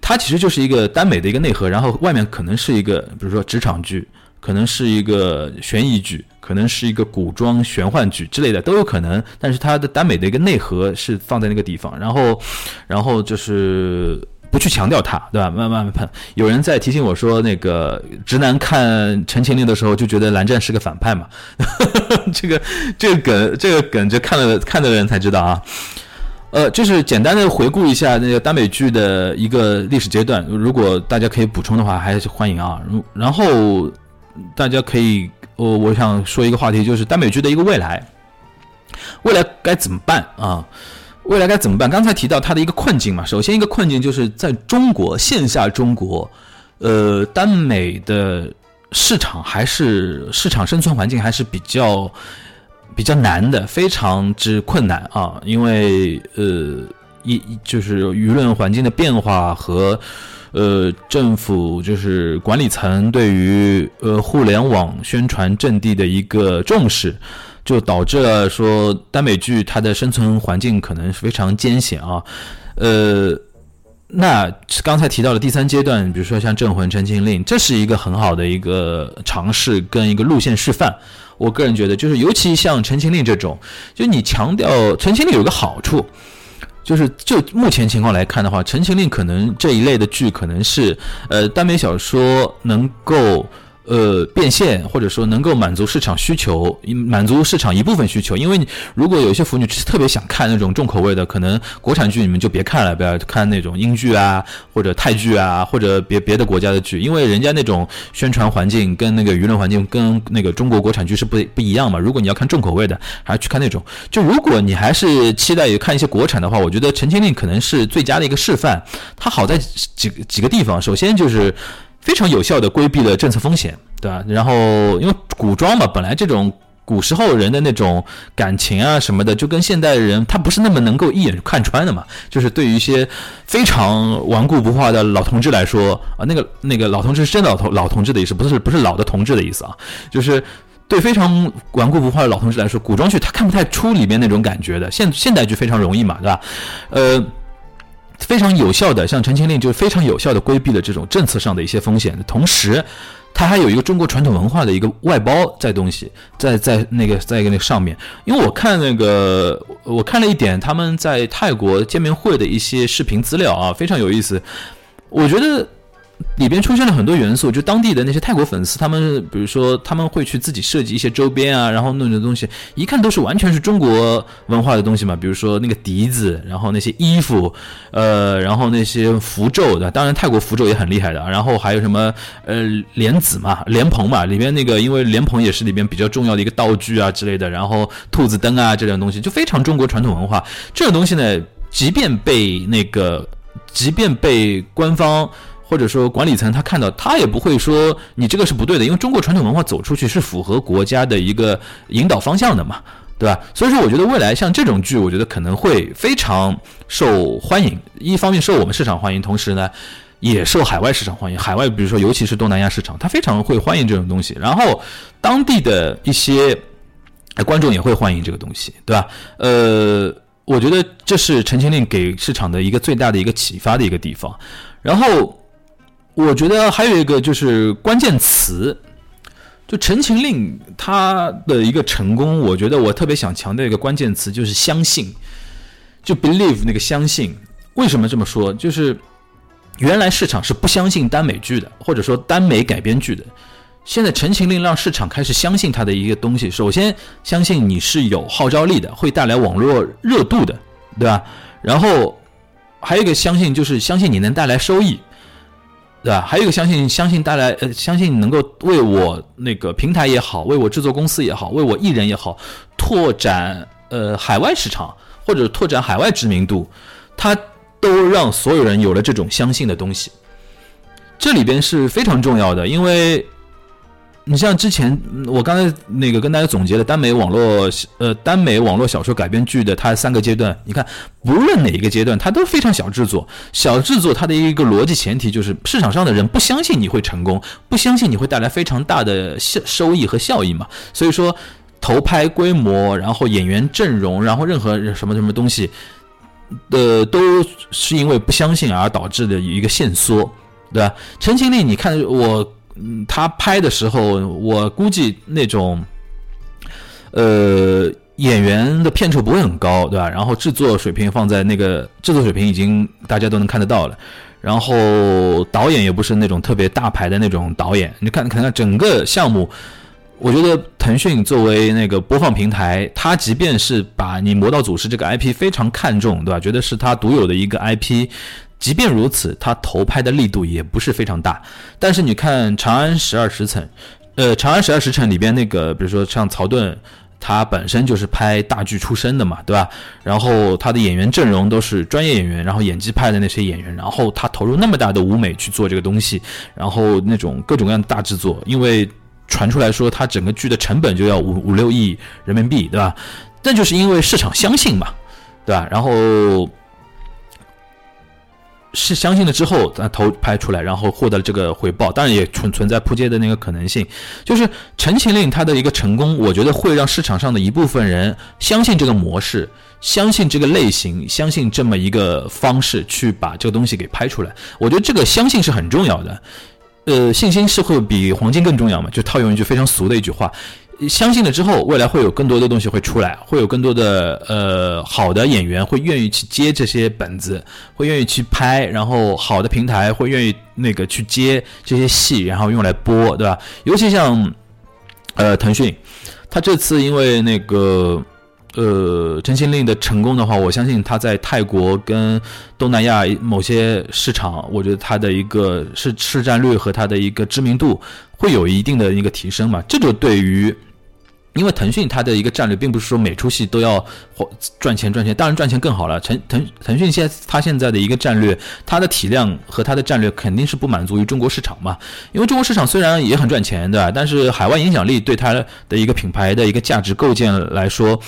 它其实就是一个耽美的一个内核，然后外面可能是一个比如说职场剧，可能是一个悬疑剧，可能是一个古装玄幻剧之类的都有可能。但是它的耽美的一个内核是放在那个地方，然后，然后就是不去强调它，对吧？慢慢慢，有人在提醒我说，那个直男看《陈情令》的时候就觉得蓝湛是个反派嘛。这个这个梗，这个梗，就看了看的人才知道啊。呃，就是简单的回顾一下那个耽美剧的一个历史阶段，如果大家可以补充的话，还是欢迎啊。然后大家可以，我我想说一个话题，就是耽美剧的一个未来，未来该怎么办啊？未来该怎么办？刚才提到它的一个困境嘛，首先一个困境就是在中国线下中国，呃，耽美的市场还是市场生存环境还是比较。比较难的，非常之困难啊！因为呃，一就是舆论环境的变化和呃政府就是管理层对于呃互联网宣传阵地的一个重视，就导致了说耽美剧它的生存环境可能是非常艰险啊。呃，那刚才提到的第三阶段，比如说像《镇魂》《陈情令》，这是一个很好的一个尝试跟一个路线示范。我个人觉得，就是尤其像《陈情令》这种，就你强调《陈情令》有个好处，就是就目前情况来看的话，《陈情令》可能这一类的剧可能是呃耽美小说能够。呃，变现或者说能够满足市场需求，满足市场一部分需求。因为你如果有一些腐女特别想看那种重口味的，可能国产剧你们就别看了，不要看那种英剧啊，或者泰剧啊，或者别别的国家的剧，因为人家那种宣传环境跟那个舆论环境跟那个中国国产剧是不不一样嘛。如果你要看重口味的，还是去看那种。就如果你还是期待于看一些国产的话，我觉得《陈情令》可能是最佳的一个示范。它好在几几个地方，首先就是。非常有效的规避了政策风险，对吧？然后因为古装嘛，本来这种古时候人的那种感情啊什么的，就跟现代人他不是那么能够一眼看穿的嘛。就是对于一些非常顽固不化的老同志来说啊，那个那个老同志是真老同老同志的意思，不是不是老的同志的意思啊。就是对非常顽固不化的老同志来说，古装剧他看不太出里面那种感觉的。现现代剧非常容易嘛，对吧？呃。非常有效的，像《陈情令》就非常有效的规避了这种政策上的一些风险，同时，它还有一个中国传统文化的一个外包在东西，在在那个在一个那个上面。因为我看那个，我看了一点他们在泰国见面会的一些视频资料啊，非常有意思，我觉得。里边出现了很多元素，就当地的那些泰国粉丝，他们比如说他们会去自己设计一些周边啊，然后弄的东西，一看都是完全是中国文化的东西嘛。比如说那个笛子，然后那些衣服，呃，然后那些符咒的，当然泰国符咒也很厉害的。然后还有什么呃莲子嘛，莲蓬嘛，里边那个因为莲蓬也是里边比较重要的一个道具啊之类的。然后兔子灯啊这种东西就非常中国传统文化。这种东西呢，即便被那个，即便被官方。或者说管理层他看到他也不会说你这个是不对的，因为中国传统文化走出去是符合国家的一个引导方向的嘛，对吧？所以说我觉得未来像这种剧，我觉得可能会非常受欢迎。一方面受我们市场欢迎，同时呢也受海外市场欢迎。海外比如说尤其是东南亚市场，他非常会欢迎这种东西。然后当地的一些观众也会欢迎这个东西，对吧？呃，我觉得这是《陈情令》给市场的一个最大的一个启发的一个地方。然后。我觉得还有一个就是关键词，就《陈情令》它的一个成功，我觉得我特别想强调一个关键词，就是相信，就 believe 那个相信。为什么这么说？就是原来市场是不相信耽美剧的，或者说耽美改编剧的。现在《陈情令》让市场开始相信它的一个东西，首先相信你是有号召力的，会带来网络热度的，对吧？然后还有一个相信，就是相信你能带来收益。对吧？还有一个相信，相信带来，呃，相信能够为我那个平台也好，为我制作公司也好，为我艺人也好，拓展呃海外市场或者拓展海外知名度，它都让所有人有了这种相信的东西。这里边是非常重要的，因为。你像之前我刚才那个跟大家总结的耽美网络呃耽美网络小说改编剧的它三个阶段，你看不论哪一个阶段，它都非常小制作。小制作它的一个逻辑前提就是市场上的人不相信你会成功，不相信你会带来非常大的效收益和效益嘛。所以说投拍规模，然后演员阵容，然后任何什么什么东西，呃，都是因为不相信而导致的一个限缩，对吧？陈情令，你看我。嗯，他拍的时候，我估计那种，呃，演员的片酬不会很高，对吧？然后制作水平放在那个制作水平已经大家都能看得到了，然后导演也不是那种特别大牌的那种导演，你看，看看整个项目。我觉得腾讯作为那个播放平台，它即便是把你《魔道祖师》这个 IP 非常看重，对吧？觉得是它独有的一个 IP，即便如此，它投拍的力度也不是非常大。但是你看《长安十二时辰》，呃，《长安十二时辰》里边那个，比如说像曹盾，他本身就是拍大剧出身的嘛，对吧？然后他的演员阵容都是专业演员，然后演技派的那些演员，然后他投入那么大的舞美去做这个东西，然后那种各种各样的大制作，因为。传出来说，它整个剧的成本就要五五六亿人民币，对吧？那就是因为市场相信嘛，对吧？然后是相信了之后，咱投拍出来，然后获得了这个回报，当然也存存在扑街的那个可能性。就是《陈情令》它的一个成功，我觉得会让市场上的一部分人相信这个模式，相信这个类型，相信这么一个方式去把这个东西给拍出来。我觉得这个相信是很重要的。呃，信心是会比黄金更重要嘛？就套用一句非常俗的一句话，相信了之后，未来会有更多的东西会出来，会有更多的呃好的演员会愿意去接这些本子，会愿意去拍，然后好的平台会愿意那个去接这些戏，然后用来播，对吧？尤其像呃腾讯，他这次因为那个。呃，《真心令》的成功的话，我相信它在泰国跟东南亚某些市场，我觉得它的一个市市占率和它的一个知名度会有一定的一个提升嘛。这就对于。因为腾讯它的一个战略，并不是说每出戏都要赚钱赚钱，当然赚钱更好了。腾腾腾讯现在它现在的一个战略，它的体量和它的战略肯定是不满足于中国市场嘛。因为中国市场虽然也很赚钱，对吧？但是海外影响力对它的一个品牌的一个价值构建来说，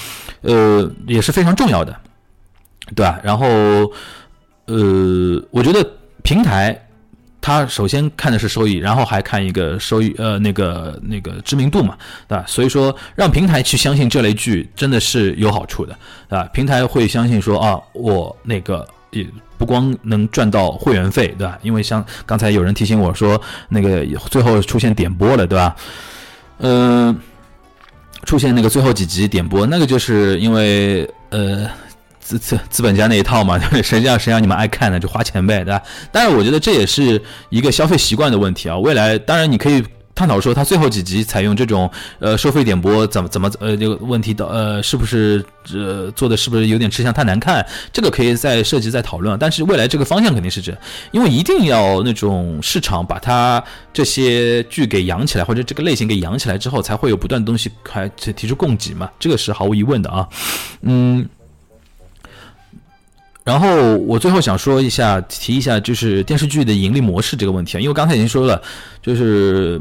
呃，也是非常重要的，对吧？然后，呃，我觉得平台。他首先看的是收益，然后还看一个收益，呃，那个那个知名度嘛，对吧？所以说，让平台去相信这类剧真的是有好处的，对吧？平台会相信说啊，我那个也不光能赚到会员费，对吧？因为像刚才有人提醒我说，那个最后出现点播了，对吧？嗯，出现那个最后几集点播，那个就是因为呃。资资资本家那一套嘛，对谁让谁让你们爱看呢？就花钱呗，对吧？当然，我觉得这也是一个消费习惯的问题啊。未来当然你可以探讨说，他最后几集采用这种呃收费点播，怎么怎么呃这个问题的呃是不是呃做的是不是有点吃相太难看？这个可以再涉及再讨论。但是未来这个方向肯定是这，因为一定要那种市场把它这些剧给养起来，或者这个类型给养起来之后，才会有不断的东西开提出供给嘛。这个是毫无疑问的啊，嗯。然后我最后想说一下，提一下就是电视剧的盈利模式这个问题啊，因为刚才已经说了，就是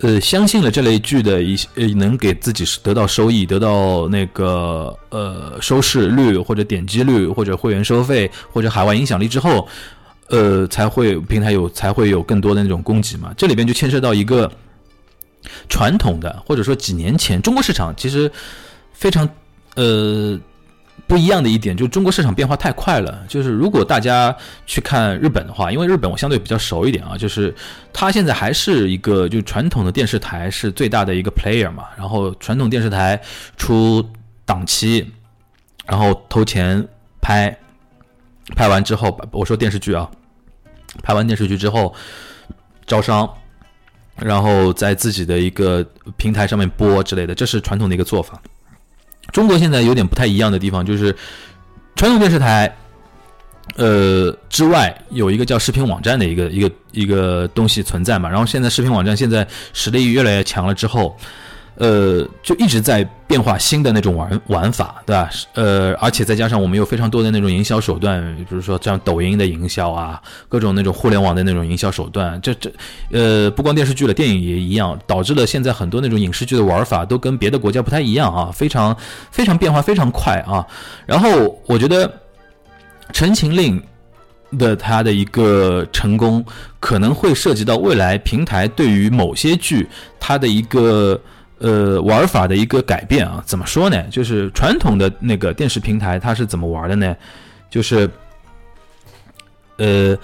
呃，相信了这类剧的一些能给自己得到收益，得到那个呃收视率或者点击率或者会员收费或者海外影响力之后，呃，才会平台有才会有更多的那种供给嘛。这里边就牵涉到一个传统的或者说几年前中国市场其实非常呃。不一样的一点就是中国市场变化太快了。就是如果大家去看日本的话，因为日本我相对比较熟一点啊，就是它现在还是一个就传统的电视台是最大的一个 player 嘛。然后传统电视台出档期，然后投钱拍，拍完之后，我说电视剧啊，拍完电视剧之后招商，然后在自己的一个平台上面播之类的，这是传统的一个做法。中国现在有点不太一样的地方，就是传统电视台，呃之外有一个叫视频网站的一个一个一个东西存在嘛。然后现在视频网站现在实力越来越强了之后。呃，就一直在变化新的那种玩玩法，对吧？呃，而且再加上我们有非常多的那种营销手段，比如说像抖音的营销啊，各种那种互联网的那种营销手段，这这，呃，不光电视剧了，电影也一样，导致了现在很多那种影视剧的玩法都跟别的国家不太一样啊，非常非常变化非常快啊。然后我觉得《陈情令》的它的一个成功，可能会涉及到未来平台对于某些剧它的一个。呃，玩法的一个改变啊，怎么说呢？就是传统的那个电视平台，它是怎么玩的呢？就是，呃，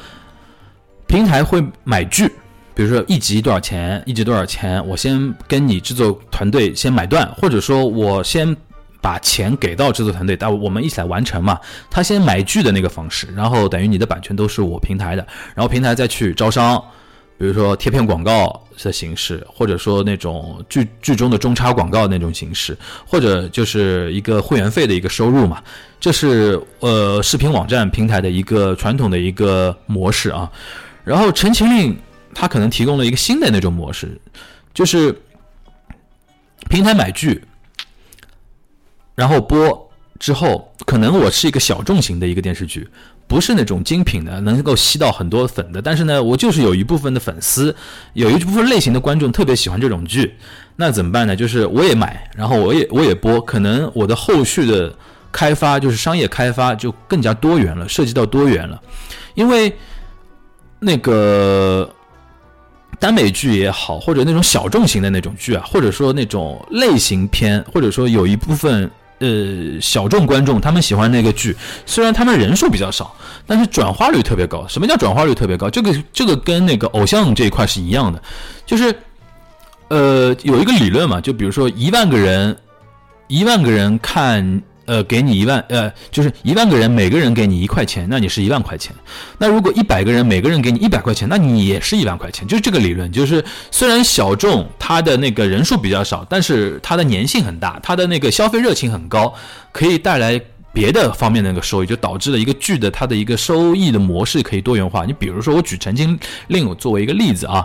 平台会买剧，比如说一集多少钱，一集多少钱，我先跟你制作团队先买断，或者说我先把钱给到制作团队，但我们一起来完成嘛。他先买剧的那个方式，然后等于你的版权都是我平台的，然后平台再去招商。比如说贴片广告的形式，或者说那种剧剧中的中插广告那种形式，或者就是一个会员费的一个收入嘛，这是呃视频网站平台的一个传统的一个模式啊。然后《陈情令》它可能提供了一个新的那种模式，就是平台买剧，然后播之后，可能我是一个小众型的一个电视剧。不是那种精品的，能够吸到很多粉的，但是呢，我就是有一部分的粉丝，有一部分类型的观众特别喜欢这种剧，那怎么办呢？就是我也买，然后我也我也播，可能我的后续的开发就是商业开发就更加多元了，涉及到多元了，因为那个耽美剧也好，或者那种小众型的那种剧啊，或者说那种类型片，或者说有一部分。呃，小众观众他们喜欢那个剧，虽然他们人数比较少，但是转化率特别高。什么叫转化率特别高？这个这个跟那个偶像这一块是一样的，就是呃有一个理论嘛，就比如说一万个人，一万个人看。呃，给你一万，呃，就是一万个人，每个人给你一块钱，那你是一万块钱。那如果一百个人，每个人给你一百块钱，那你也是一万块钱。就是这个理论，就是虽然小众，它的那个人数比较少，但是它的粘性很大，它的那个消费热情很高，可以带来别的方面的那个收益，就导致了一个剧的它的一个收益的模式可以多元化。你比如说，我举《陈情令》作为一个例子啊，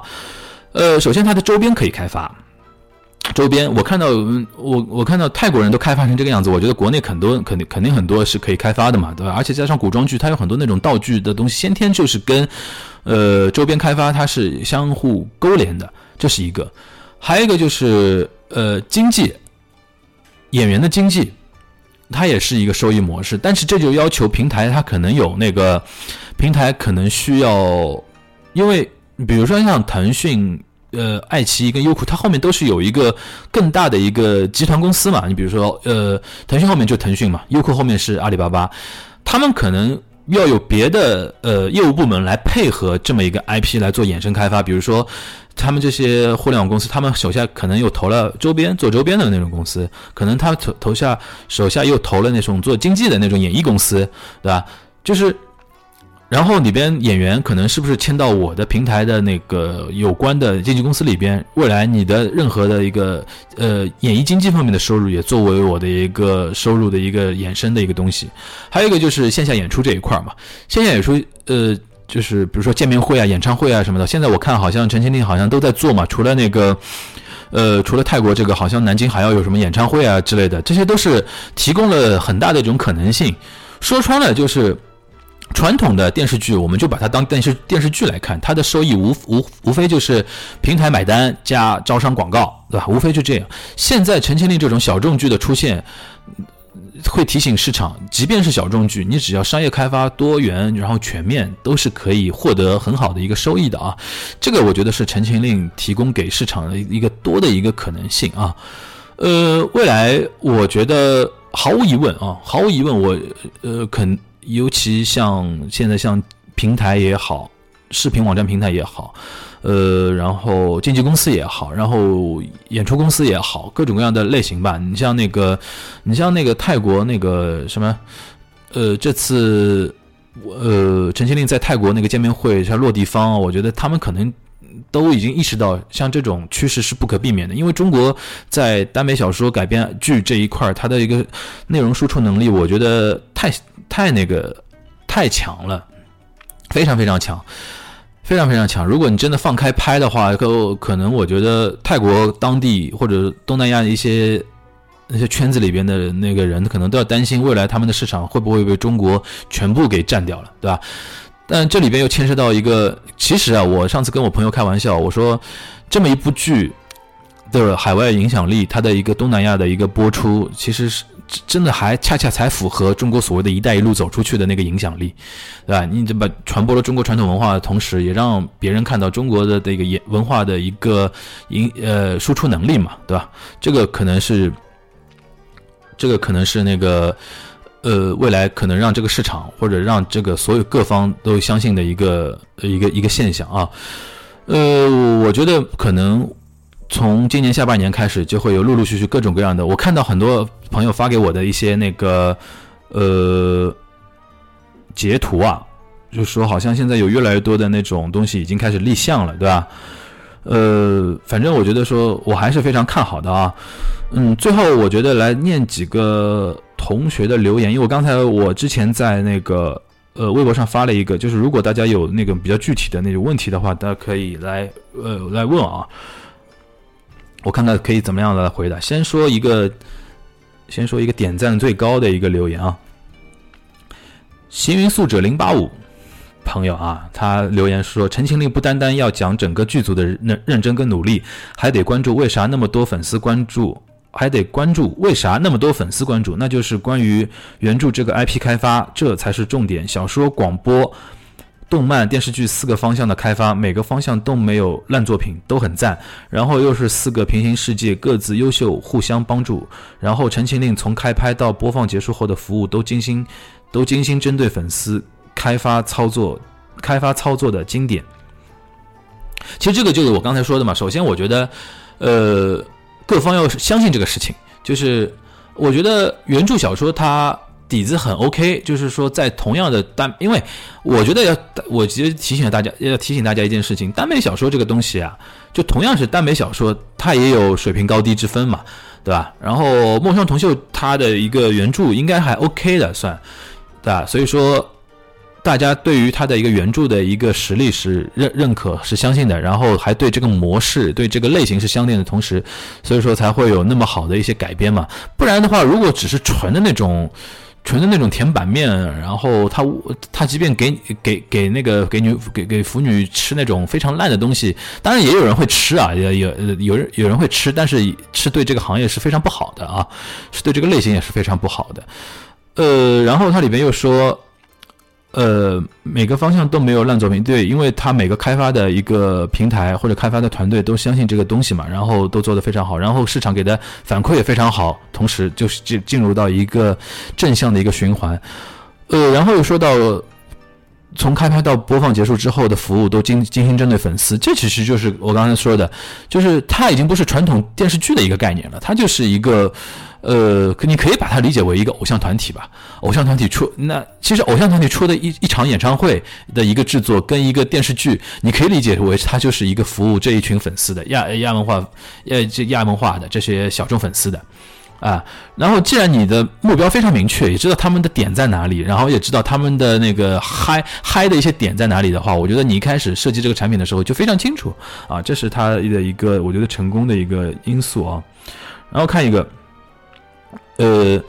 呃，首先它的周边可以开发。周边，我看到，我我看到泰国人都开发成这个样子，我觉得国内很多肯定肯定很多是可以开发的嘛，对吧？而且加上古装剧，它有很多那种道具的东西，先天就是跟，呃，周边开发它是相互勾连的，这是一个。还有一个就是呃经济，演员的经济，它也是一个收益模式，但是这就要求平台它可能有那个平台可能需要，因为比如说像腾讯。呃，爱奇艺跟优酷，它后面都是有一个更大的一个集团公司嘛。你比如说，呃，腾讯后面就腾讯嘛，优酷后面是阿里巴巴，他们可能要有别的呃业务部门来配合这么一个 IP 来做衍生开发。比如说，他们这些互联网公司，他们手下可能又投了周边做周边的那种公司，可能他投投下手下又投了那种做经济的那种演艺公司，对吧？就是。然后里边演员可能是不是签到我的平台的那个有关的经纪公司里边？未来你的任何的一个呃演艺经济方面的收入也作为我的一个收入的一个衍生的一个东西。还有一个就是线下演出这一块嘛，线下演出呃就是比如说见面会啊、演唱会啊什么的。现在我看好像陈情令好像都在做嘛，除了那个呃除了泰国这个，好像南京还要有什么演唱会啊之类的，这些都是提供了很大的一种可能性。说穿了就是。传统的电视剧，我们就把它当电视电视剧来看，它的收益无无无非就是平台买单加招商广告，对吧？无非就这样。现在《陈情令》这种小众剧的出现，会提醒市场，即便是小众剧，你只要商业开发多元，然后全面，都是可以获得很好的一个收益的啊。这个我觉得是《陈情令》提供给市场的一个多的一个可能性啊。呃，未来我觉得毫无疑问啊，毫无疑问，我呃肯。尤其像现在像平台也好，视频网站平台也好，呃，然后经纪公司也好，然后演出公司也好，各种各样的类型吧。你像那个，你像那个泰国那个什么，呃，这次呃陈情令在泰国那个见面会，像落地方，我觉得他们可能都已经意识到，像这种趋势是不可避免的。因为中国在耽美小说改编剧这一块，它的一个内容输出能力，我觉得太。太那个太强了，非常非常强，非常非常强。如果你真的放开拍的话，可可能我觉得泰国当地或者东南亚一些那些圈子里边的那个人，可能都要担心未来他们的市场会不会被中国全部给占掉了，对吧？但这里边又牵涉到一个，其实啊，我上次跟我朋友开玩笑，我说这么一部剧的海外影响力，它的一个东南亚的一个播出，其实是。真的还恰恰才符合中国所谓的一带一路走出去的那个影响力，对吧？你这把传播了中国传统文化的同时，也让别人看到中国的这个文化的一个影呃输出能力嘛，对吧？这个可能是，这个可能是那个呃，未来可能让这个市场或者让这个所有各方都相信的一个一个一个现象啊。呃，我觉得可能从今年下半年开始，就会有陆陆续续各种各样的。我看到很多朋友发给我的一些那个呃截图啊，就说好像现在有越来越多的那种东西已经开始立项了，对吧？呃，反正我觉得说我还是非常看好的啊。嗯，最后我觉得来念几个。同学的留言，因为我刚才我之前在那个呃微博上发了一个，就是如果大家有那个比较具体的那种问题的话，大家可以来呃来问啊，我看看可以怎么样来回答。先说一个，先说一个点赞最高的一个留言啊，行云速者零八五朋友啊，他留言说《陈情令》不单单要讲整个剧组的认认真跟努力，还得关注为啥那么多粉丝关注。还得关注为啥那么多粉丝关注，那就是关于原著这个 IP 开发，这才是重点。小说、广播、动漫、电视剧四个方向的开发，每个方向都没有烂作品，都很赞。然后又是四个平行世界，各自优秀，互相帮助。然后《陈情令》从开拍到播放结束后的服务都精心，都精心针对粉丝开发操作，开发操作的经典。其实这个就是我刚才说的嘛。首先，我觉得，呃。各方要相信这个事情，就是我觉得原著小说它底子很 OK，就是说在同样的单，因为我觉得要，我其实提醒大家，要提醒大家一件事情，耽美小说这个东西啊，就同样是耽美小说，它也有水平高低之分嘛，对吧？然后《陌上同秀》它的一个原著应该还 OK 的，算，对吧？所以说。大家对于他的一个原著的一个实力是认认可是相信的，然后还对这个模式对这个类型是相恋的同时，所以说才会有那么好的一些改编嘛。不然的话，如果只是纯的那种纯的那种甜板面，然后他他即便给给给那个给女给给腐女吃那种非常烂的东西，当然也有人会吃啊，也有有人有人会吃，但是是对这个行业是非常不好的啊，是对这个类型也是非常不好的。呃，然后它里边又说。呃，每个方向都没有烂作品，对，因为他每个开发的一个平台或者开发的团队都相信这个东西嘛，然后都做得非常好，然后市场给的反馈也非常好，同时就是进进入到一个正向的一个循环。呃，然后又说到从开拍到播放结束之后的服务都精精心针对粉丝，这其实就是我刚才说的，就是它已经不是传统电视剧的一个概念了，它就是一个。呃，可你可以把它理解为一个偶像团体吧。偶像团体出那其实偶像团体出的一一场演唱会的一个制作跟一个电视剧，你可以理解为它就是一个服务这一群粉丝的亚亚文化，呃，这亚文化的这些小众粉丝的啊。然后既然你的目标非常明确，也知道他们的点在哪里，然后也知道他们的那个嗨嗨的一些点在哪里的话，我觉得你一开始设计这个产品的时候就非常清楚啊。这是它的一个我觉得成功的一个因素啊。然后看一个。呃，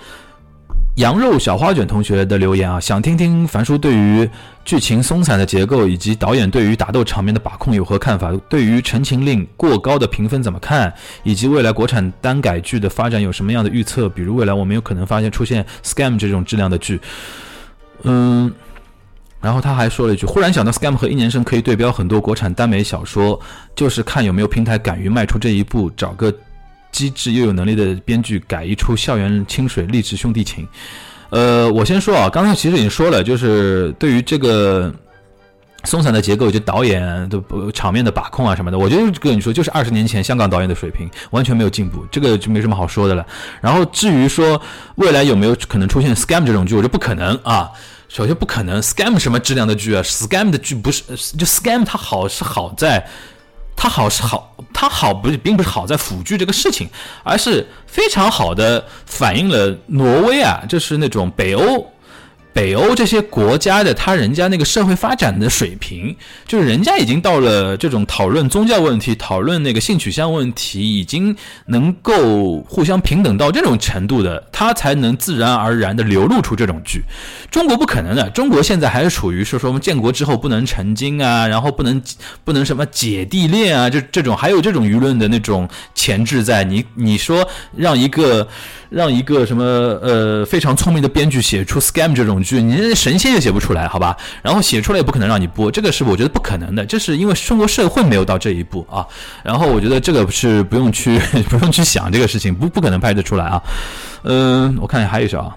羊肉小花卷同学的留言啊，想听听樊叔对于剧情松散的结构以及导演对于打斗场面的把控有何看法？对于《陈情令》过高的评分怎么看？以及未来国产单改剧的发展有什么样的预测？比如未来我们有可能发现出现 scam 这种质量的剧。嗯，然后他还说了一句：忽然想到 scam 和一年生可以对标很多国产耽美小说，就是看有没有平台敢于迈出这一步，找个。机智又有能力的编剧改一出校园清水励志兄弟情，呃，我先说啊，刚才其实已经说了，就是对于这个松散的结构，就导演的场面的把控啊什么的，我就跟你说，就是二十年前香港导演的水平完全没有进步，这个就没什么好说的了。然后至于说未来有没有可能出现 scam 这种剧，我觉得不可能啊。首先不可能，scam 什么质量的剧啊？scam 的剧不是就 scam 它好是好在。它好是好，它好不是并不是好在辅具这个事情，而是非常好的反映了挪威啊，就是那种北欧。北欧这些国家的他人家那个社会发展的水平，就是人家已经到了这种讨论宗教问题、讨论那个性取向问题，已经能够互相平等到这种程度的，他才能自然而然的流露出这种剧。中国不可能的，中国现在还是处于说说我们建国之后不能成精啊，然后不能不能什么姐弟恋啊，就这种还有这种舆论的那种潜质在你你说让一个。让一个什么呃非常聪明的编剧写出 scam 这种剧，你神仙也写不出来，好吧？然后写出来也不可能让你播，这个是我觉得不可能的，这是因为中国社会没有到这一步啊。然后我觉得这个是不用去 不用去想这个事情，不不可能拍得出来啊。嗯，我看还有一首啊？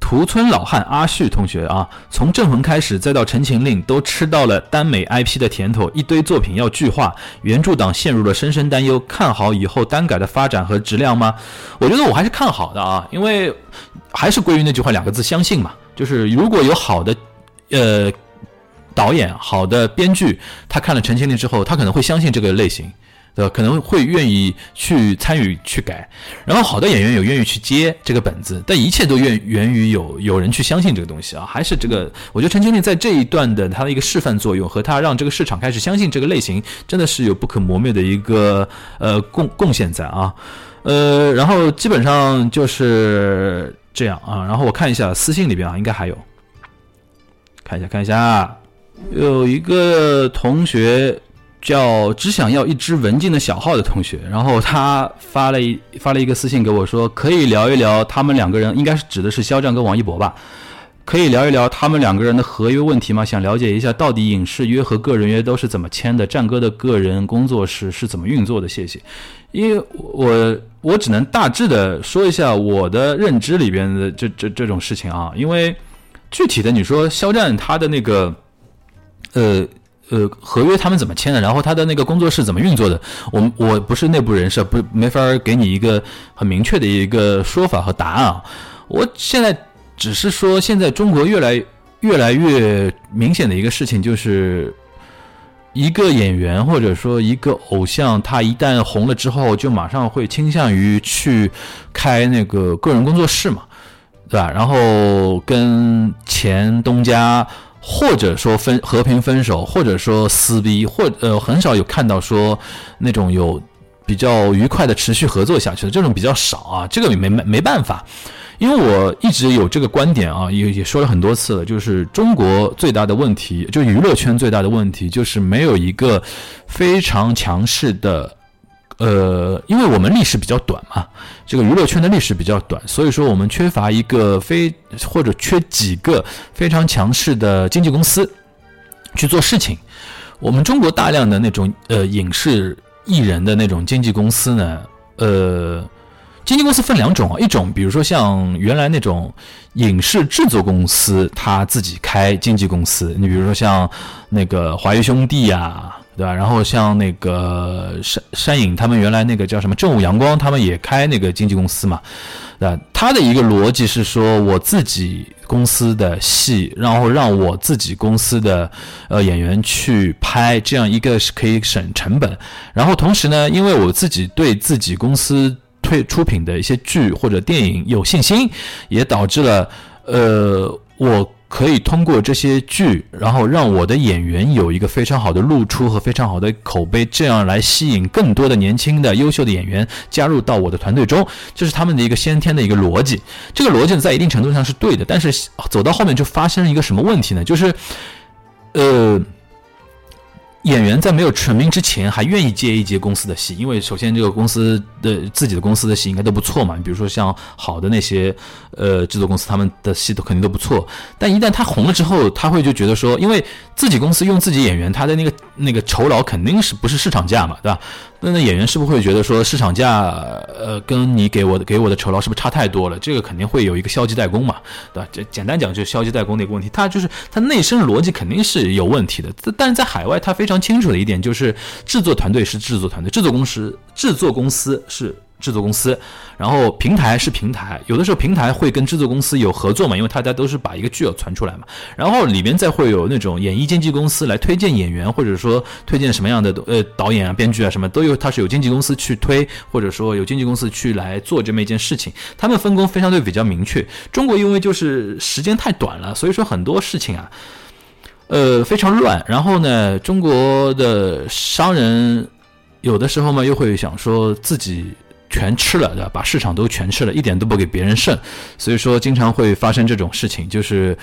屠村老汉阿旭同学啊，从镇魂开始，再到陈情令，都吃到了耽美 IP 的甜头，一堆作品要剧化，原著党陷入了深深担忧。看好以后耽改的发展和质量吗？我觉得我还是看好的啊，因为还是归于那句话两个字：相信嘛。就是如果有好的，呃，导演、好的编剧，他看了陈情令之后，他可能会相信这个类型。呃，可能会愿意去参与去改，然后好的演员有愿意去接这个本子，但一切都源源于有有人去相信这个东西啊，还是这个，我觉得陈情令在这一段的他的一个示范作用和他让这个市场开始相信这个类型，真的是有不可磨灭的一个呃贡贡献在啊，呃，然后基本上就是这样啊，然后我看一下私信里边啊，应该还有，看一下看一下，有一个同学。叫只想要一只文静的小号的同学，然后他发了一发了一个私信给我，说可以聊一聊他们两个人，应该是指的是肖战跟王一博吧，可以聊一聊他们两个人的合约问题吗？想了解一下到底影视约和个人约都是怎么签的，战哥的个人工作室是怎么运作的？谢谢，因为我我只能大致的说一下我的认知里边的这这这种事情啊，因为具体的你说肖战他的那个呃。呃，合约他们怎么签的？然后他的那个工作室怎么运作的？我我不是内部人士，不没法给你一个很明确的一个说法和答案啊。我现在只是说，现在中国越来越来越明显的一个事情，就是一个演员或者说一个偶像，他一旦红了之后，就马上会倾向于去开那个个人工作室嘛，对吧？然后跟前东家。或者说分和平分手，或者说撕逼，或呃很少有看到说那种有比较愉快的持续合作下去的这种比较少啊，这个没没没办法，因为我一直有这个观点啊，也也说了很多次了，就是中国最大的问题，就娱乐圈最大的问题，就是没有一个非常强势的。呃，因为我们历史比较短嘛，这个娱乐圈的历史比较短，所以说我们缺乏一个非或者缺几个非常强势的经纪公司去做事情。我们中国大量的那种呃影视艺人的那种经纪公司呢，呃，经纪公司分两种啊，一种比如说像原来那种影视制作公司，他自己开经纪公司，你比如说像那个华谊兄弟呀。对吧？然后像那个山山影，他们原来那个叫什么正午阳光，他们也开那个经纪公司嘛。对吧他的一个逻辑是说，我自己公司的戏，然后让我自己公司的呃演员去拍，这样一个是可以省成本。然后同时呢，因为我自己对自己公司推出品的一些剧或者电影有信心，也导致了呃我。可以通过这些剧，然后让我的演员有一个非常好的露出和非常好的口碑，这样来吸引更多的年轻的优秀的演员加入到我的团队中，这是他们的一个先天的一个逻辑。这个逻辑在一定程度上是对的，但是走到后面就发生了一个什么问题呢？就是，呃。演员在没有成名之前还愿意接一接公司的戏，因为首先这个公司的自己的公司的戏应该都不错嘛。你比如说像好的那些呃制作公司，他们的戏都肯定都不错。但一旦他红了之后，他会就觉得说，因为自己公司用自己演员，他的那个那个酬劳肯定是不是市场价嘛，对吧？那那演员是不是会觉得说市场价，呃，跟你给我的给我的酬劳是不是差太多了？这个肯定会有一个消极怠工嘛，对吧？这简单讲就是消极怠工的一个问题，他就是他内生逻辑肯定是有问题的。但是在海外，他非常清楚的一点就是，制作团队是制作团队，制作公司制作公司是。制作公司，然后平台是平台，有的时候平台会跟制作公司有合作嘛，因为大家都是把一个剧要传出来嘛。然后里面再会有那种演艺经纪公司来推荐演员，或者说推荐什么样的呃导演啊、编剧啊什么都有，它是有经纪公司去推，或者说有经纪公司去来做这么一件事情。他们分工非常对比较明确。中国因为就是时间太短了，所以说很多事情啊，呃非常乱。然后呢，中国的商人有的时候嘛又会想说自己。全吃了，对吧？把市场都全吃了，一点都不给别人剩，所以说经常会发生这种事情，就是，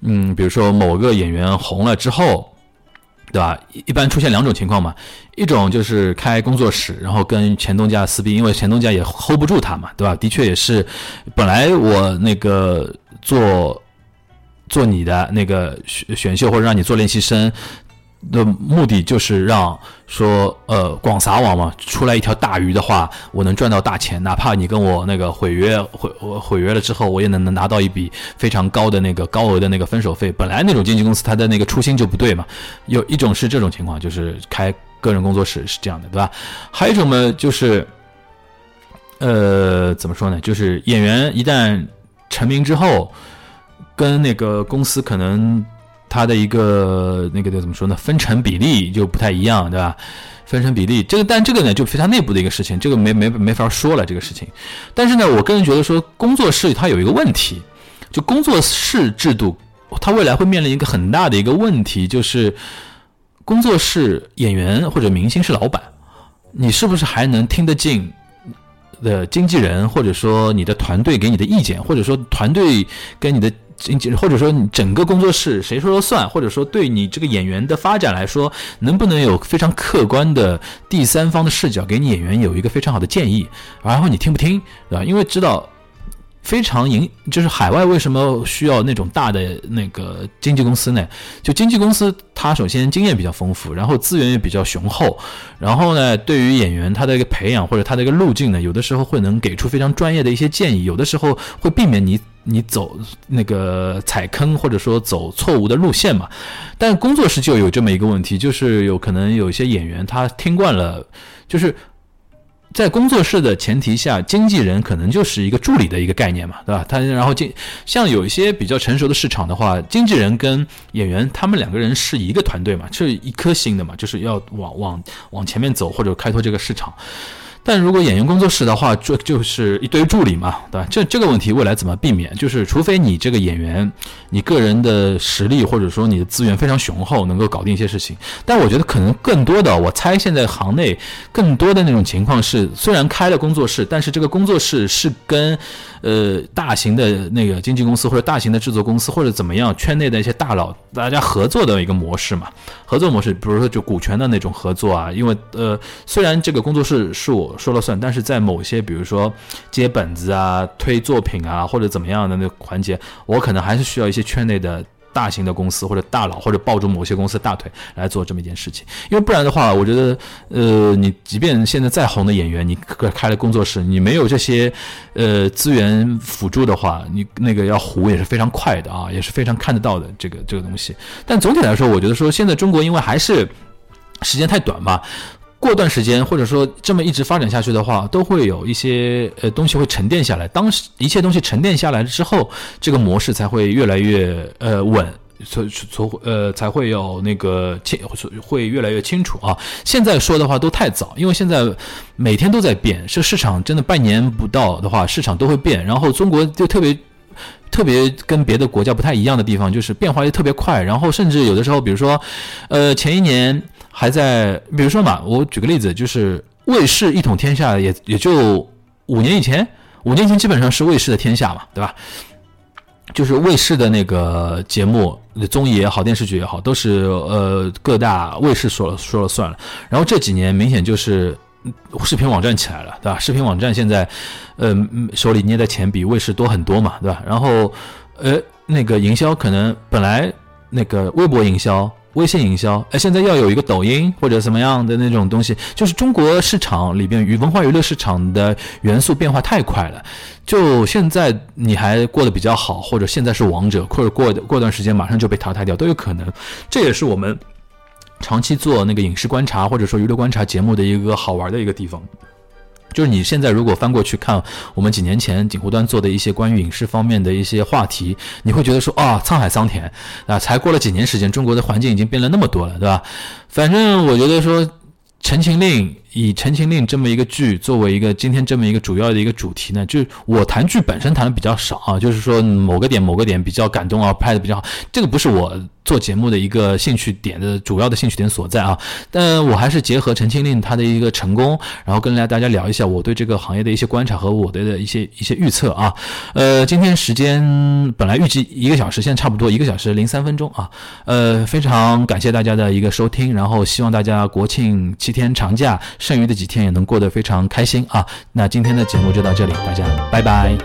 嗯，比如说某个演员红了之后，对吧？一般出现两种情况嘛，一种就是开工作室，然后跟前东家撕逼，因为前东家也 hold 不住他嘛，对吧？的确也是，本来我那个做做你的那个选选秀或者让你做练习生。的目的就是让说呃广撒网嘛，出来一条大鱼的话，我能赚到大钱，哪怕你跟我那个毁约毁毁约了之后，我也能能拿到一笔非常高的那个高额的那个分手费。本来那种经纪公司它的那个初心就不对嘛，有一种是这种情况，就是开个人工作室是这样的，对吧？还有一种呢，就是呃怎么说呢？就是演员一旦成名之后，跟那个公司可能。它的一个那个叫怎么说呢？分成比例就不太一样，对吧？分成比例，这个但这个呢就非常内部的一个事情，这个没没没法说了这个事情。但是呢，我个人觉得说工作室它有一个问题，就工作室制度，它未来会面临一个很大的一个问题，就是工作室演员或者明星是老板，你是不是还能听得进的经纪人，或者说你的团队给你的意见，或者说团队跟你的。或者说你整个工作室谁说了算？或者说对你这个演员的发展来说，能不能有非常客观的第三方的视角，给你演员有一个非常好的建议？然后你听不听，对吧？因为知道。非常赢，就是海外为什么需要那种大的那个经纪公司呢？就经纪公司，它首先经验比较丰富，然后资源也比较雄厚，然后呢，对于演员他的一个培养或者他的一个路径呢，有的时候会能给出非常专业的一些建议，有的时候会避免你你走那个踩坑或者说走错误的路线嘛。但工作室就有这么一个问题，就是有可能有一些演员他听惯了，就是。在工作室的前提下，经纪人可能就是一个助理的一个概念嘛，对吧？他然后经像有一些比较成熟的市场的话，经纪人跟演员他们两个人是一个团队嘛，是一颗心的嘛，就是要往往往前面走或者开拓这个市场。但如果演员工作室的话，就就是一堆助理嘛，对吧？这这个问题未来怎么避免？就是除非你这个演员，你个人的实力或者说你的资源非常雄厚，能够搞定一些事情。但我觉得可能更多的，我猜现在行内更多的那种情况是，虽然开了工作室，但是这个工作室是跟呃大型的那个经纪公司或者大型的制作公司或者怎么样圈内的一些大佬大家合作的一个模式嘛。合作模式，比如说就股权的那种合作啊，因为呃虽然这个工作室是我。说了算，但是在某些，比如说接本子啊、推作品啊或者怎么样的那个环节，我可能还是需要一些圈内的大型的公司或者大佬或者抱住某些公司大腿来做这么一件事情。因为不然的话，我觉得，呃，你即便现在再红的演员，你开了工作室，你没有这些呃资源辅助的话，你那个要糊也是非常快的啊，也是非常看得到的这个这个东西。但总体来说，我觉得说现在中国因为还是时间太短嘛。过段时间，或者说这么一直发展下去的话，都会有一些呃东西会沉淀下来。当时一切东西沉淀下来之后，这个模式才会越来越呃稳，所所呃才会有那个清会越来越清楚啊。现在说的话都太早，因为现在每天都在变，这市场真的半年不到的话，市场都会变。然后中国就特别特别跟别的国家不太一样的地方，就是变化也特别快。然后甚至有的时候，比如说呃前一年。还在，比如说嘛，我举个例子，就是卫视一统天下，也也就五年以前，五年前基本上是卫视的天下嘛，对吧？就是卫视的那个节目，综艺也好，电视剧也好，都是呃各大卫视说了说了算了。然后这几年明显就是视频网站起来了，对吧？视频网站现在，呃手里捏的钱比卫视多很多嘛，对吧？然后呃那个营销可能本来那个微博营销。微信营销，哎，现在要有一个抖音或者什么样的那种东西，就是中国市场里边与文化娱乐市场的元素变化太快了。就现在你还过得比较好，或者现在是王者，或者过过段时间马上就被淘汰掉都有可能。这也是我们长期做那个影视观察或者说娱乐观察节目的一个好玩的一个地方。就是你现在如果翻过去看我们几年前锦湖端做的一些关于影视方面的一些话题，你会觉得说啊，沧海桑田啊，才过了几年时间，中国的环境已经变了那么多了，对吧？反正我觉得说《陈情令》。以《陈情令》这么一个剧作为一个今天这么一个主要的一个主题呢，就是我谈剧本身谈的比较少啊，就是说某个点某个点比较感动啊，拍的比较好，这个不是我做节目的一个兴趣点的主要的兴趣点所在啊。但我还是结合《陈情令》它的一个成功，然后跟来大家聊一下我对这个行业的一些观察和我的一些一些预测啊。呃，今天时间本来预计一个小时，现在差不多一个小时零三分钟啊。呃，非常感谢大家的一个收听，然后希望大家国庆七天长假。剩余的几天也能过得非常开心啊！那今天的节目就到这里，大家拜拜。